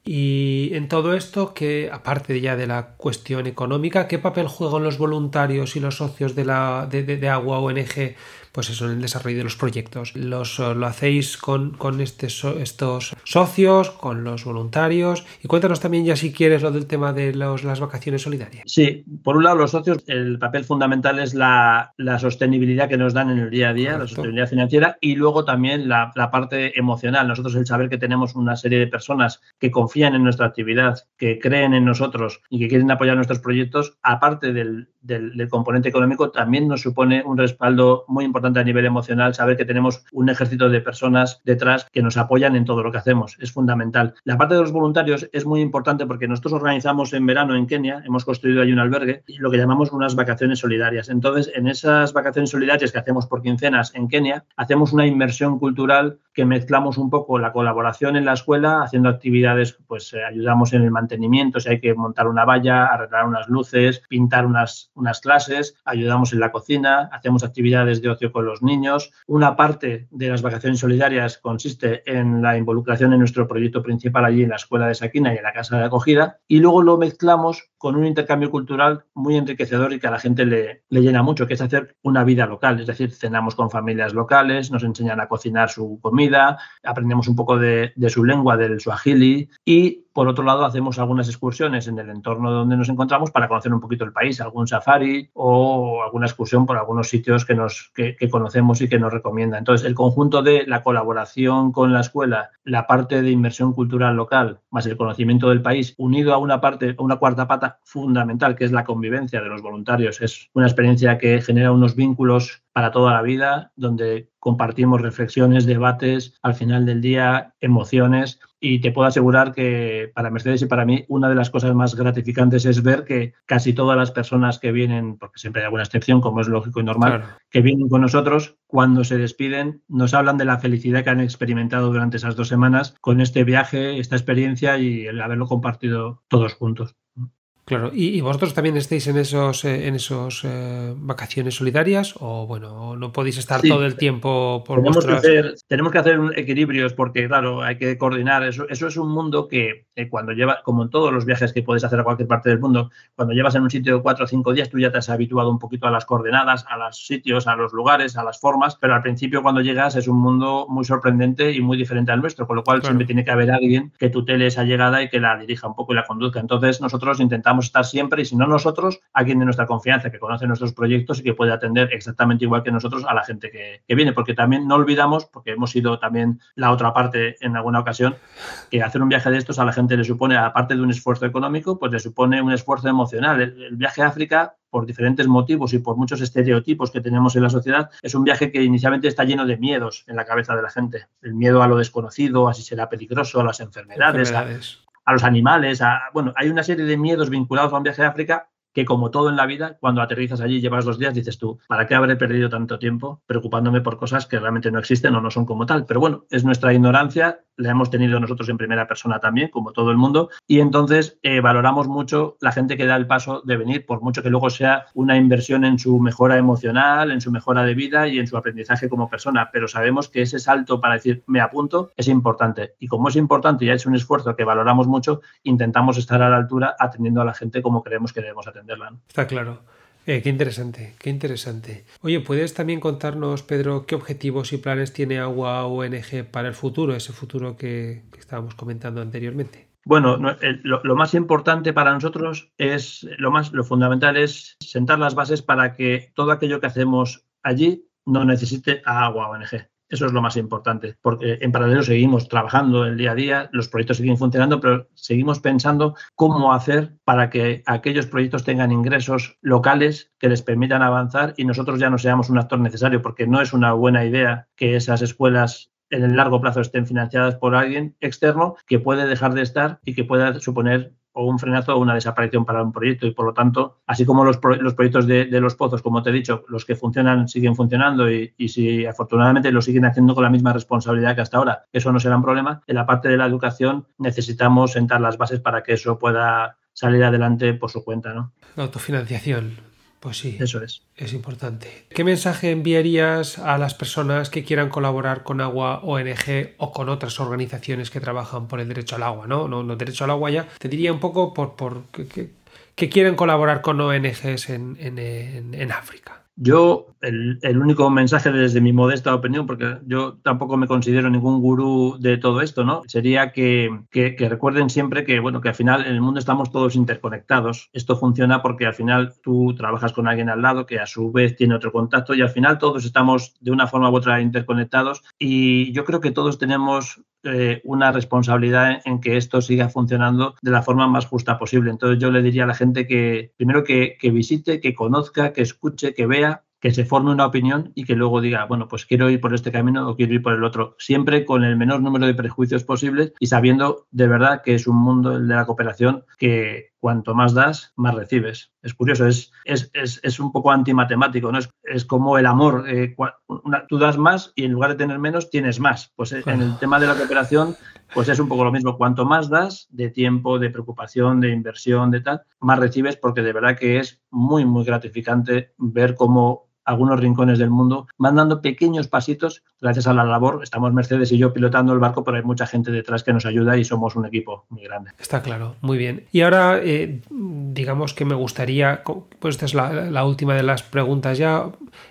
Y en todo esto, que aparte ya de la cuestión económica, ¿qué papel juegan los voluntarios y los socios de, la, de, de Agua ONG pues eso, en el desarrollo de los proyectos. Los, eh, lo hacéis con, con este estos socios, con los voluntarios. Y cuéntanos también ya si quieres lo del tema de los, las vacaciones solidarias. Sí, por un lado los socios, el papel fundamental es la, la sostenibilidad que nos dan en el día a día, la sostenibilidad financiera y luego también la, la parte emocional. Nosotros el saber que tenemos una serie de personas que confían en nuestra actividad, que creen en nosotros y que quieren apoyar nuestros proyectos, aparte del, del, componente económico, también nos supone un respaldo muy importante a nivel emocional, saber que tenemos un ejército de personas detrás que nos apoyan en todo lo que hacemos. Es fundamental. La parte de los voluntarios es muy importante porque nosotros organizamos en verano en Kenia, hemos construido ahí un albergue, y lo que llamamos unas vacaciones solidarias. Entonces, en esas vacaciones solidarias que hacemos por quincenas en Kenia, hacemos una inmersión cultural que mezclamos un poco la colaboración en la escuela, haciendo actividades, pues eh, ayudamos en el mantenimiento, si hay que montar una valla, arreglar unas luces, pintar unas, unas clases, ayudamos en la cocina, hacemos actividades de ocio con los niños. Una parte de las vacaciones solidarias consiste en la involucración en nuestro proyecto principal allí en la escuela de Saquina y en la casa de acogida. Y luego lo mezclamos con un intercambio cultural muy enriquecedor y que a la gente le, le llena mucho, que es hacer una vida local. Es decir, cenamos con familias locales, nos enseñan a cocinar su comida, aprendemos un poco de, de su lengua, del suajili y por otro lado, hacemos algunas excursiones en el entorno donde nos encontramos para conocer un poquito el país, algún safari o alguna excursión por algunos sitios que, nos, que, conocemos y que nos recomienda. Entonces, el conjunto de la colaboración con la escuela, la parte de inversión cultural local, más el conocimiento del país, unido a una parte, a una cuarta pata fundamental, que es la convivencia de los voluntarios, es una experiencia que genera unos vínculos para toda la vida, donde compartimos reflexiones, debates, al final del día, emociones y te puedo asegurar que para Mercedes y para mí una de las cosas más gratificantes es ver que casi todas las personas que vienen, porque siempre hay alguna excepción, como es lógico y normal, que vienen con nosotros, cuando se despiden, nos hablan de la felicidad que han experimentado durante esas dos semanas con este viaje, esta experiencia y el haberlo compartido todos juntos. Claro, ¿Y, vosotros también estáis en esos, eh, en esos eh, vacaciones solidarias o bueno, no podéis estar todo el tiempo por tenemos que hacer Tenemos que hacer equilibrios porque claro, hay que coordinar. Eso, eso es un mundo que eh, cuando lleva, como en todos los viajes que puedes hacer a cualquier parte del mundo, cuando llevas en un sitio cuatro o cinco días, tú ya te has habituado un poquito a las coordenadas, a los sitios, a los lugares, a las formas, pero al principio cuando llegas es un mundo muy sorprendente y muy diferente al nuestro, con lo cual siempre tiene que haber alguien que tutele esa llegada y que la dirija un poco y la conduzca. Entonces nosotros intentamos estar siempre y si no nosotros, alguien de nuestra confianza que conoce nuestros proyectos y que puede atender exactamente igual que nosotros a la gente que, viene, porque también no olvidamos, porque hemos sido también la otra parte en alguna ocasión, que hacer un viaje de estos a la gente le supone, aparte de un esfuerzo económico, pues le supone un esfuerzo emocional. El, viaje a África por diferentes motivos y por muchos estereotipos que tenemos en la sociedad, es un viaje que inicialmente está lleno de miedos en la cabeza de la gente. El miedo a lo desconocido, a si será peligroso, a las enfermedades, enfermedades a los animales, a, bueno, hay una serie de miedos vinculados a un viaje a África que como todo en la vida, cuando aterrizas allí llevas dos días, dices tú, ¿para qué habré perdido tanto tiempo preocupándome por cosas que realmente no existen o no son como tal? Pero bueno, es nuestra ignorancia, la hemos tenido nosotros en primera persona también, como todo el mundo, y entonces eh, valoramos mucho la gente que da el paso de venir, por mucho que luego sea una inversión en su mejora emocional, en su mejora de vida y en su aprendizaje como persona, pero sabemos que ese salto para decir, me apunto, es importante. Y como es importante y es un esfuerzo que valoramos mucho, intentamos estar a la altura atendiendo a la gente como creemos que debemos atender. Está claro. Eh, qué interesante, qué interesante. Oye, ¿puedes también contarnos, Pedro, qué objetivos y planes tiene Agua ONG para el futuro, ese futuro que, estábamos comentando anteriormente? Bueno, lo, más importante para nosotros es, lo más, lo fundamental es sentar las bases para que todo aquello que hacemos allí no necesite a Agua ONG. Eso es lo más importante, porque en paralelo seguimos trabajando el día a día, los proyectos siguen funcionando, pero seguimos pensando cómo hacer para que aquellos proyectos tengan ingresos locales que les permitan avanzar y nosotros ya no seamos un actor necesario, porque no es una buena idea que esas escuelas en el largo plazo estén financiadas por alguien externo que puede dejar de estar y que pueda suponer o un frenazo o una desaparición para un proyecto y por lo tanto, así como los, los proyectos de, los pozos, como te he dicho, los que funcionan siguen funcionando y, y, si afortunadamente lo siguen haciendo con la misma responsabilidad que hasta ahora, eso no será un problema. En la parte de la educación necesitamos sentar las bases para que eso pueda salir adelante por su cuenta. ¿no? La autofinanciación. Pues sí. Eso es. Es importante. ¿Qué mensaje enviarías a las personas que quieran colaborar con Agua ONG o con otras organizaciones que trabajan por el derecho al agua? No, no, no derecho al agua ya. Te diría un poco por, por que, que, quieren colaborar con ONGs en, en, en África. Yo, el, único mensaje desde mi modesta opinión, porque yo tampoco me considero ningún gurú de todo esto, ¿no? Sería que, recuerden siempre que, bueno, que al final en el mundo estamos todos interconectados. Esto funciona porque al final tú trabajas con alguien al lado que a su vez tiene otro contacto y al final todos estamos de una forma u otra interconectados y yo creo que todos tenemos eh, una responsabilidad en que esto siga funcionando de la forma más justa posible. Entonces yo le diría a la gente que primero que visite, que conozca, que escuche, que vea que se forme una opinión y que luego diga, bueno, pues quiero ir por este camino o quiero ir por el otro, siempre con el menor número de prejuicios posibles y sabiendo de verdad que es un mundo el de la cooperación que cuanto más das, más recibes. Es curioso, es, es, es, un poco antimatemático, ¿no? Es, como el amor, eh, tú das más y en lugar de tener menos, tienes más. Pues eh, en el tema de la cooperación, pues es un poco lo mismo. Cuanto más das de tiempo, de preocupación, de inversión, de tal, más recibes porque de verdad que es muy, muy gratificante ver cómo algunos rincones del mundo, van dando pequeños pasitos gracias a la labor. Estamos Mercedes y yo pilotando el barco, pero hay mucha gente detrás que nos ayuda y somos un equipo muy grande. Está claro, muy bien. Y ahora, eh, digamos que me gustaría, pues esta es la, última de las preguntas ya,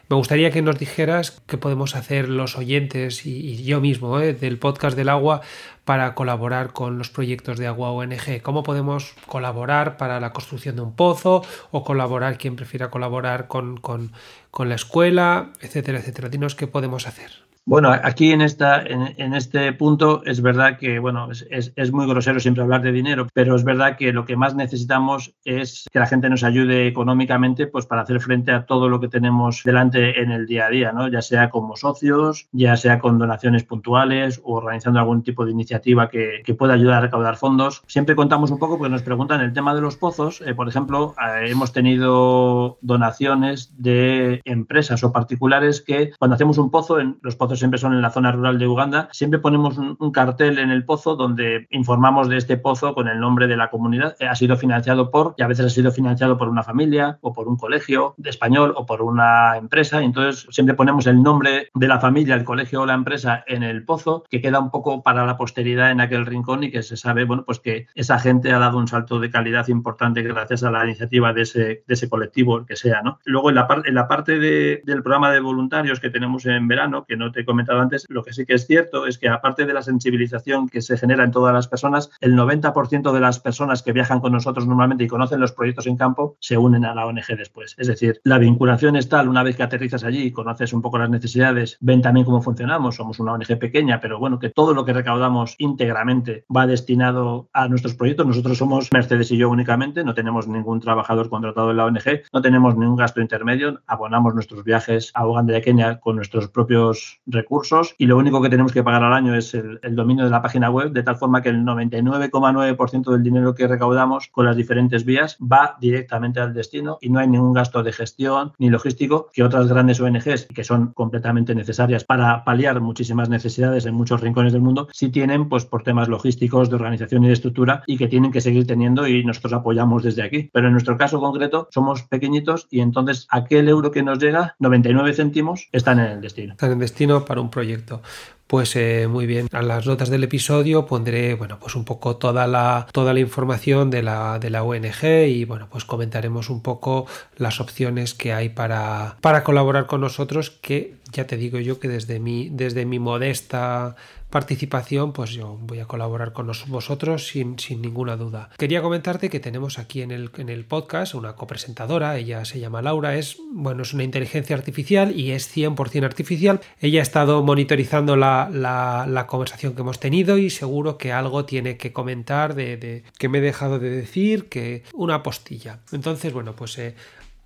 me gustaría que nos dijeras qué podemos hacer los oyentes y, yo mismo eh, del podcast del agua para colaborar con los proyectos de Agua ONG? ¿Cómo podemos colaborar para la construcción de un pozo o colaborar quien prefiera colaborar con, con, con la escuela, etcétera, etcétera? Dinos qué podemos hacer. Bueno, aquí en, esta, en, este punto es verdad que, bueno, es, es, muy grosero siempre hablar de dinero, pero es verdad que lo que más necesitamos es que la gente nos ayude económicamente pues para hacer frente a todo lo que tenemos delante en el día a día, ¿no? Ya sea como socios, ya sea con donaciones puntuales o organizando algún tipo de iniciativa que, que pueda ayudar a recaudar fondos. Siempre contamos un poco porque nos preguntan el tema de los pozos. Eh, por ejemplo, eh, hemos tenido donaciones de empresas o particulares que cuando hacemos un pozo, en los pozos siempre son en la zona rural de Uganda, siempre ponemos un, cartel en el pozo donde informamos de este pozo con el nombre de la comunidad. Ha sido financiado por, y a veces ha sido financiado por una familia o por un colegio de español o por una empresa. entonces siempre ponemos el nombre de la familia, el colegio o la empresa en el pozo, que queda un poco para la posteridad en aquel rincón y que se sabe, bueno, pues que esa gente ha dado un salto de calidad importante gracias a la iniciativa de ese, de ese colectivo, el que sea, ¿no? Luego en la, en la parte de, del programa de voluntarios que tenemos en verano, que no te comentado antes, lo que sí que es cierto es que aparte de la sensibilización que se genera en todas las personas, el 90% de las personas que viajan con nosotros normalmente y conocen los proyectos en campo se unen a la ONG después. Es decir, la vinculación es tal, una vez que aterrizas allí y conoces un poco las necesidades, ven también cómo funcionamos, somos una ONG pequeña, pero bueno, que todo lo que recaudamos íntegramente va destinado a nuestros proyectos. Nosotros somos Mercedes y yo únicamente, no tenemos ningún trabajador contratado en la ONG, no tenemos ningún gasto intermedio, abonamos nuestros viajes a Uganda y a Kenia con nuestros propios recursos y lo único que tenemos que pagar al año es el, dominio de la página web, de tal forma que el 99,9% del dinero que recaudamos con las diferentes vías va directamente al destino y no hay ningún gasto de gestión ni logístico que otras grandes ONGs que son completamente necesarias para paliar muchísimas necesidades en muchos rincones del mundo, sí tienen pues por temas logísticos, de organización y de estructura y que tienen que seguir teniendo y nosotros apoyamos desde aquí. Pero en nuestro caso concreto somos pequeñitos y entonces aquel euro que nos llega, 99 céntimos, están en el destino. Están en el para un proyecto. pues eh, muy bien. A las notas del episodio pondré, bueno, pues un poco toda la, toda la información de la, de la ONG y bueno, pues comentaremos un poco las opciones que hay para, para colaborar con nosotros, que ya te digo yo que desde mi, desde mi modesta participación, pues yo voy a colaborar con vosotros sin, sin ninguna duda. Quería comentarte que tenemos aquí en el, en el podcast una copresentadora, ella se llama Laura, es, bueno, es una inteligencia artificial y es 100% artificial. Ella ha estado monitorizando la, la, conversación que hemos tenido y seguro que algo tiene que comentar de, que me he dejado de decir, que una postilla. Entonces, bueno, pues eh,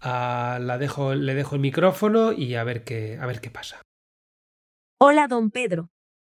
la dejo, le dejo el micrófono y a ver qué, a ver qué pasa. Hola, don Pedro.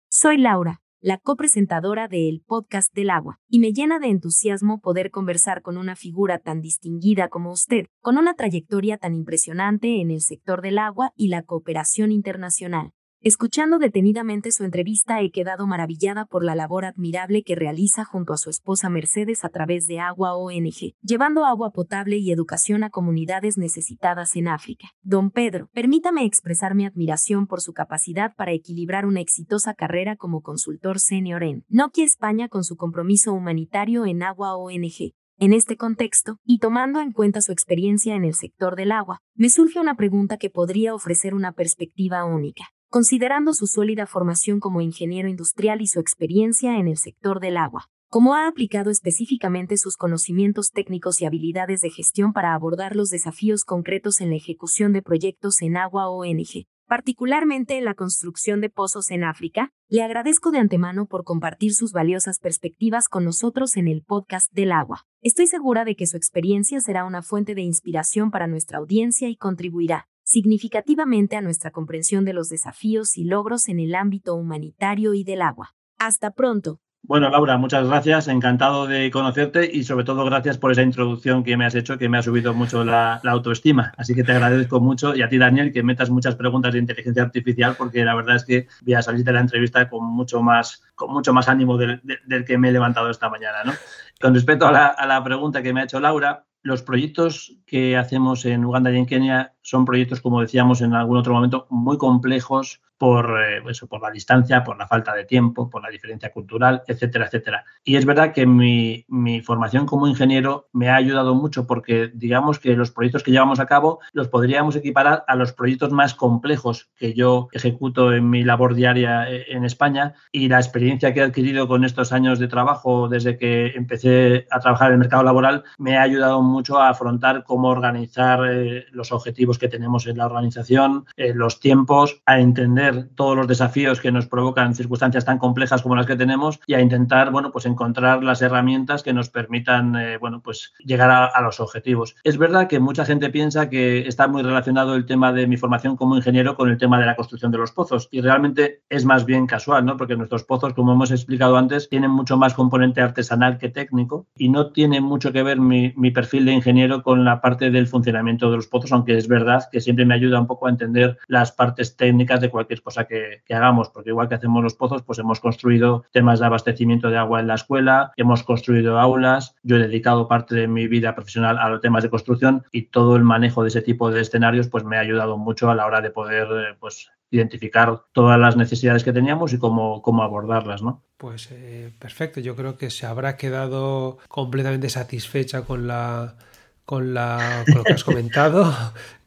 Soy Laura, la copresentadora de El Podcast del Agua, y me llena de entusiasmo poder conversar con una figura tan distinguida como usted, con una trayectoria tan impresionante en el sector del agua y la cooperación internacional. Escuchando detenidamente su entrevista he quedado maravillada por la labor admirable que realiza junto a su esposa Mercedes a través de Agua ONG, llevando agua potable y educación a comunidades necesitadas en África. Don Pedro, permítame expresar mi admiración por su capacidad para equilibrar una exitosa carrera como consultor senior en Nokia España con su compromiso humanitario en Agua ONG, en este contexto, y tomando en cuenta su experiencia en el sector del agua, me surge una pregunta que podría ofrecer una perspectiva única considerando su sólida formación como ingeniero industrial y su experiencia en el sector del agua. ¿Cómo ha aplicado específicamente sus conocimientos técnicos y habilidades de gestión para abordar los desafíos concretos en la ejecución de proyectos en agua ONG, particularmente en la construcción de pozos en África? Le agradezco de antemano por compartir sus valiosas perspectivas con nosotros en el podcast del agua. Estoy segura de que su experiencia será una fuente de inspiración para nuestra audiencia y contribuirá, significativamente a nuestra comprensión de los desafíos y logros en el ámbito humanitario y del agua. Hasta pronto. Bueno, Laura, muchas gracias. Encantado de conocerte y sobre todo gracias por esa introducción que me has hecho, que me ha subido mucho la, autoestima. Así que te agradezco mucho y a ti, Daniel, que metas muchas preguntas de inteligencia artificial, porque la verdad es que voy a salir de la entrevista con mucho más, con mucho más ánimo del, que me he levantado esta mañana. Con respecto a la, a la pregunta que me ha hecho Laura, los proyectos que hacemos en Uganda y en Kenia son proyectos, como decíamos en algún otro momento, muy complejos, por, eh, eso, por la distancia, por la falta de tiempo, por la diferencia cultural, etcétera, etcétera. Y es verdad que mi, mi, formación como ingeniero me ha ayudado mucho porque digamos que los proyectos que llevamos a cabo los podríamos equiparar a los proyectos más complejos que yo ejecuto en mi labor diaria eh, en España y la experiencia que he adquirido con estos años de trabajo desde que empecé a trabajar en el mercado laboral me ha ayudado mucho a afrontar cómo organizar eh, los objetivos que tenemos en la organización, los tiempos, a entender todos los desafíos que nos provocan circunstancias tan complejas como las que tenemos y a intentar, bueno, pues encontrar las herramientas que nos permitan, eh, bueno, pues llegar a, los objetivos. Es verdad que mucha gente piensa que está muy relacionado el tema de mi formación como ingeniero con el tema de la construcción de los pozos y realmente es más bien casual, ¿no? Porque nuestros pozos, como hemos explicado antes, tienen mucho más componente artesanal que técnico y no tiene mucho que ver mi perfil de ingeniero con la parte del funcionamiento de los pozos, aunque es verdad que siempre me ayuda un poco a entender las partes técnicas de cualquier cosa que, hagamos, porque igual que hacemos los pozos, pues hemos construido temas de abastecimiento de agua en la escuela, hemos construido aulas, yo he dedicado parte de mi vida profesional a los temas de construcción y todo el manejo de ese tipo de escenarios pues me ha ayudado mucho a la hora de poder eh, pues identificar todas las necesidades que teníamos y cómo, cómo abordarlas, ¿no? Pues eh, perfecto, yo creo que se habrá quedado completamente satisfecha con la con, la, lo que has comentado.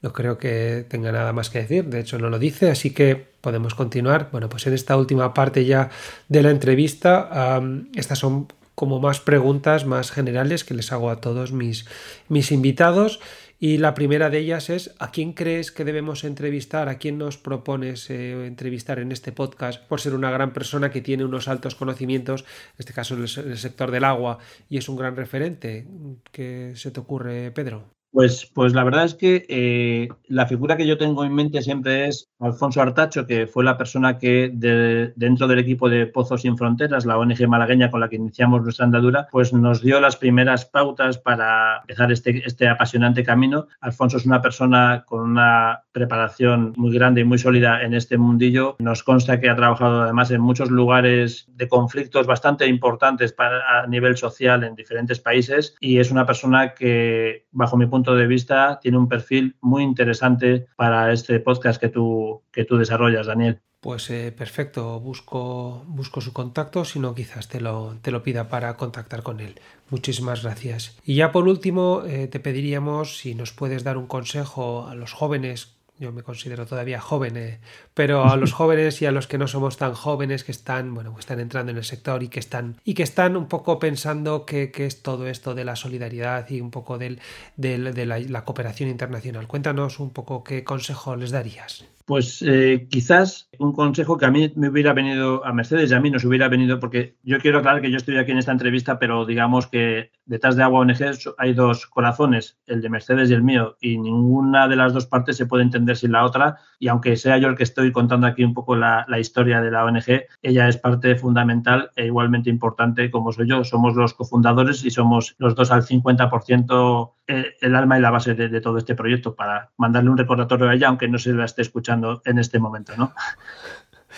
No creo que tenga nada más que decir, de hecho no lo dice, así que podemos continuar. Bueno, pues en esta última parte ya de la entrevista, estas son como más preguntas más generales que les hago a todos mis, mis invitados. Y la primera de ellas es, ¿a quién crees que debemos entrevistar? ¿A quién nos propones eh, entrevistar en este podcast por ser una gran persona que tiene unos altos conocimientos, en este caso en el sector del agua, y es un gran referente? ¿Qué se te ocurre, Pedro? Pues, pues la verdad es que eh, la figura que yo tengo en mente siempre es Alfonso Artacho, que fue la persona que dentro del equipo de Pozos Sin Fronteras, la ONG malagueña con la que iniciamos nuestra andadura, pues nos dio las primeras pautas para empezar este, este apasionante camino. Alfonso es una persona con una preparación muy grande y muy sólida en este mundillo. Nos consta que ha trabajado además en muchos lugares de conflictos bastante importantes a nivel social en diferentes países y es una persona que, bajo mi punto punto de vista, tiene un perfil muy interesante para este podcast que tú, que tú desarrollas, Daniel. Pues eh, perfecto, busco, busco su contacto, si no quizás te lo, te lo pida para contactar con él. Muchísimas gracias. Y ya por último, eh, te pediríamos si nos puedes dar un consejo a los jóvenes yo me considero todavía joven, eh, pero a los jóvenes y a los que no somos tan jóvenes que están, bueno, que están entrando en el sector y que están, y que están un poco pensando qué es todo esto de la solidaridad y un poco del, de la cooperación internacional. Cuéntanos un poco qué consejo les darías. Pues eh, quizás un consejo que a mí me hubiera venido a Mercedes y a mí nos hubiera venido, porque yo quiero aclarar que yo estoy aquí en esta entrevista, pero digamos que detrás de Agua ONG hay dos corazones, el de Mercedes y el mío, y ninguna de las dos partes se puede entender sin la otra. Y aunque sea yo el que estoy contando aquí un poco la, historia de la ONG, ella es parte fundamental e igualmente importante como soy yo. Somos los cofundadores y somos los dos al 50% el, el alma y la base de, de todo este proyecto para mandarle un recordatorio a ella, aunque no se la esté escuchando en este momento, ¿no?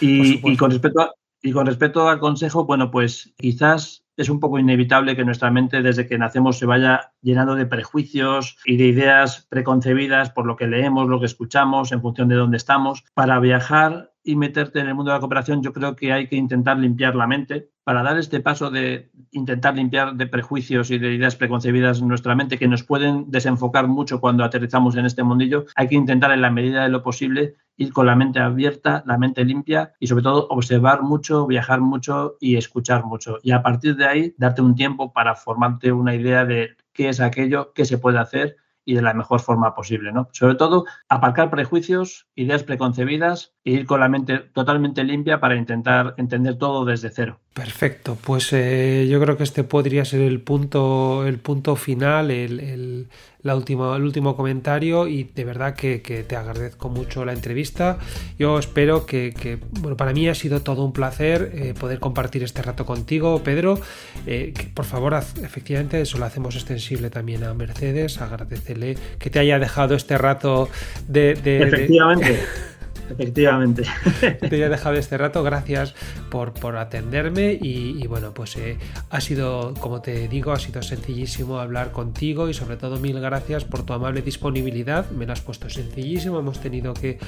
Y, con respecto y con respecto al consejo, bueno, pues quizás es un poco inevitable que nuestra mente desde que nacemos se vaya llenando de prejuicios y de ideas preconcebidas por lo que leemos, lo que escuchamos, en función de dónde estamos. Para viajar y meterte en el mundo de la cooperación, yo creo que hay que intentar limpiar la mente para dar este paso de intentar limpiar de prejuicios y de ideas preconcebidas en nuestra mente que nos pueden desenfocar mucho cuando aterrizamos en este mundillo, hay que intentar en la medida de lo posible ir con la mente abierta, la mente limpia y sobre todo observar mucho, viajar mucho y escuchar mucho. Y a partir de ahí darte un tiempo para formarte una idea de qué es aquello, qué se puede hacer y de la mejor forma posible, ¿no? Sobre todo, aparcar prejuicios, ideas preconcebidas e ir con la mente totalmente limpia para intentar entender todo desde cero. Perfecto, pues eh, yo creo que este podría ser el punto, el punto final, el, la última, el último comentario y de verdad que, te agradezco mucho la entrevista. Yo espero que, bueno, para mí ha sido todo un placer eh, poder compartir este rato contigo, Pedro. Eh, por favor, efectivamente, eso lo hacemos extensible también a Mercedes. Agradecele que te haya dejado este rato de... de efectivamente. Efectivamente. Te he dejado este rato, gracias por, por atenderme y, bueno, pues eh, ha sido, como te digo, ha sido sencillísimo hablar contigo y sobre todo mil gracias por tu amable disponibilidad. Me lo has puesto sencillísimo, hemos tenido que,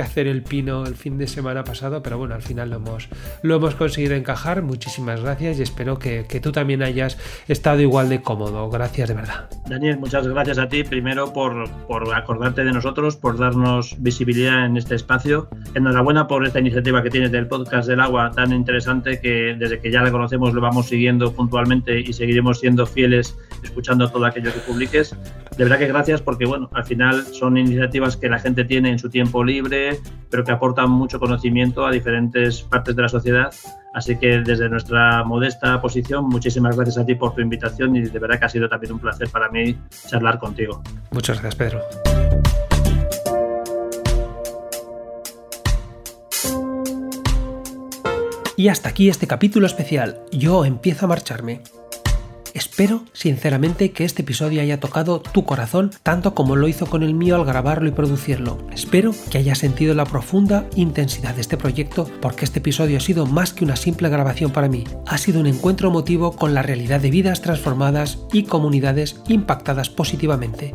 hacer el pino el fin de semana pasado, pero bueno, al final lo hemos, lo hemos conseguido encajar. Muchísimas gracias y espero que, tú también hayas estado igual de cómodo. Gracias de verdad. Daniel, muchas gracias a ti primero por, por acordarte de nosotros, por darnos visibilidad en este espacio Enhorabuena por esta iniciativa que tienes del podcast del agua tan interesante que desde que ya la conocemos lo vamos siguiendo puntualmente y seguiremos siendo fieles escuchando todo aquello que publiques. De verdad que gracias porque bueno, al final son iniciativas que la gente tiene en su tiempo libre, pero que aportan mucho conocimiento a diferentes partes de la sociedad. Así que desde nuestra modesta posición, muchísimas gracias a ti por tu invitación y de verdad que ha sido también un placer para mí charlar contigo. Muchas gracias, Pedro. Y hasta aquí este capítulo especial. Yo empiezo a marcharme. Espero sinceramente que este episodio haya tocado tu corazón tanto como lo hizo con el mío al grabarlo y producirlo. Espero que hayas sentido la profunda intensidad de este proyecto porque este episodio ha sido más que una simple grabación para mí. Ha sido un encuentro emotivo con la realidad de vidas transformadas y comunidades impactadas positivamente.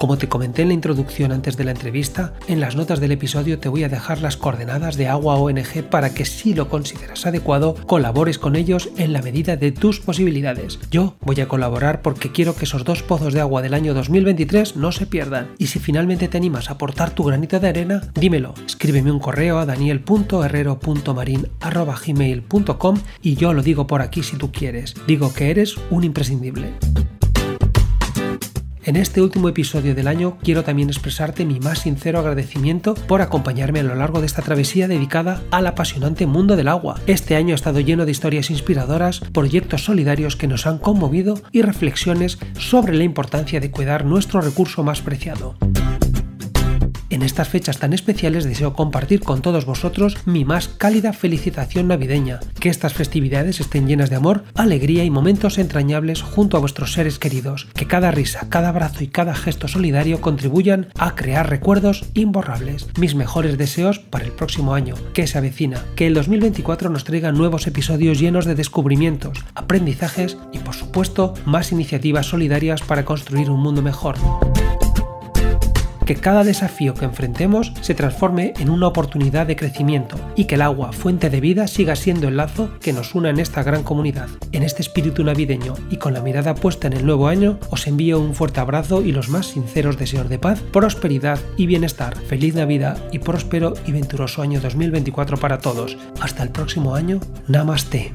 Como te comenté en la introducción antes de la entrevista, en las notas del episodio te voy a dejar las coordenadas de Agua ONG para que si lo consideras adecuado, colabores con ellos en la medida de tus posibilidades. Yo voy a colaborar porque quiero que esos dos pozos de agua del año 2023 no se pierdan. Y si finalmente te animas a aportar tu granito de arena, dímelo. Escríbeme un correo a daniel.herrero.marin.gmail.com y yo lo digo por aquí si tú quieres. Digo que eres un imprescindible. En este último episodio del año quiero también expresarte mi más sincero agradecimiento por acompañarme a lo largo de esta travesía dedicada al apasionante mundo del agua. Este año ha estado lleno de historias inspiradoras, proyectos solidarios que nos han conmovido y reflexiones sobre la importancia de cuidar nuestro recurso más preciado. En estas fechas tan especiales deseo compartir con todos vosotros mi más cálida felicitación navideña, que estas festividades estén llenas de amor, alegría y momentos entrañables junto a vuestros seres queridos, que cada risa, cada abrazo y cada gesto solidario contribuyan a crear recuerdos imborrables. Mis mejores deseos para el próximo año, que se avecina, que el 2024 nos traiga nuevos episodios llenos de descubrimientos, aprendizajes y por supuesto más iniciativas solidarias para construir un mundo mejor que cada desafío que enfrentemos se transforme en una oportunidad de crecimiento y que el agua, fuente de vida, siga siendo el lazo que nos una en esta gran comunidad. En este espíritu navideño y con la mirada puesta en el nuevo año, os envío un fuerte abrazo y los más sinceros deseos de paz, prosperidad y bienestar. Feliz Navidad y próspero y venturoso año 2024 para todos. Hasta el próximo año. Namaste.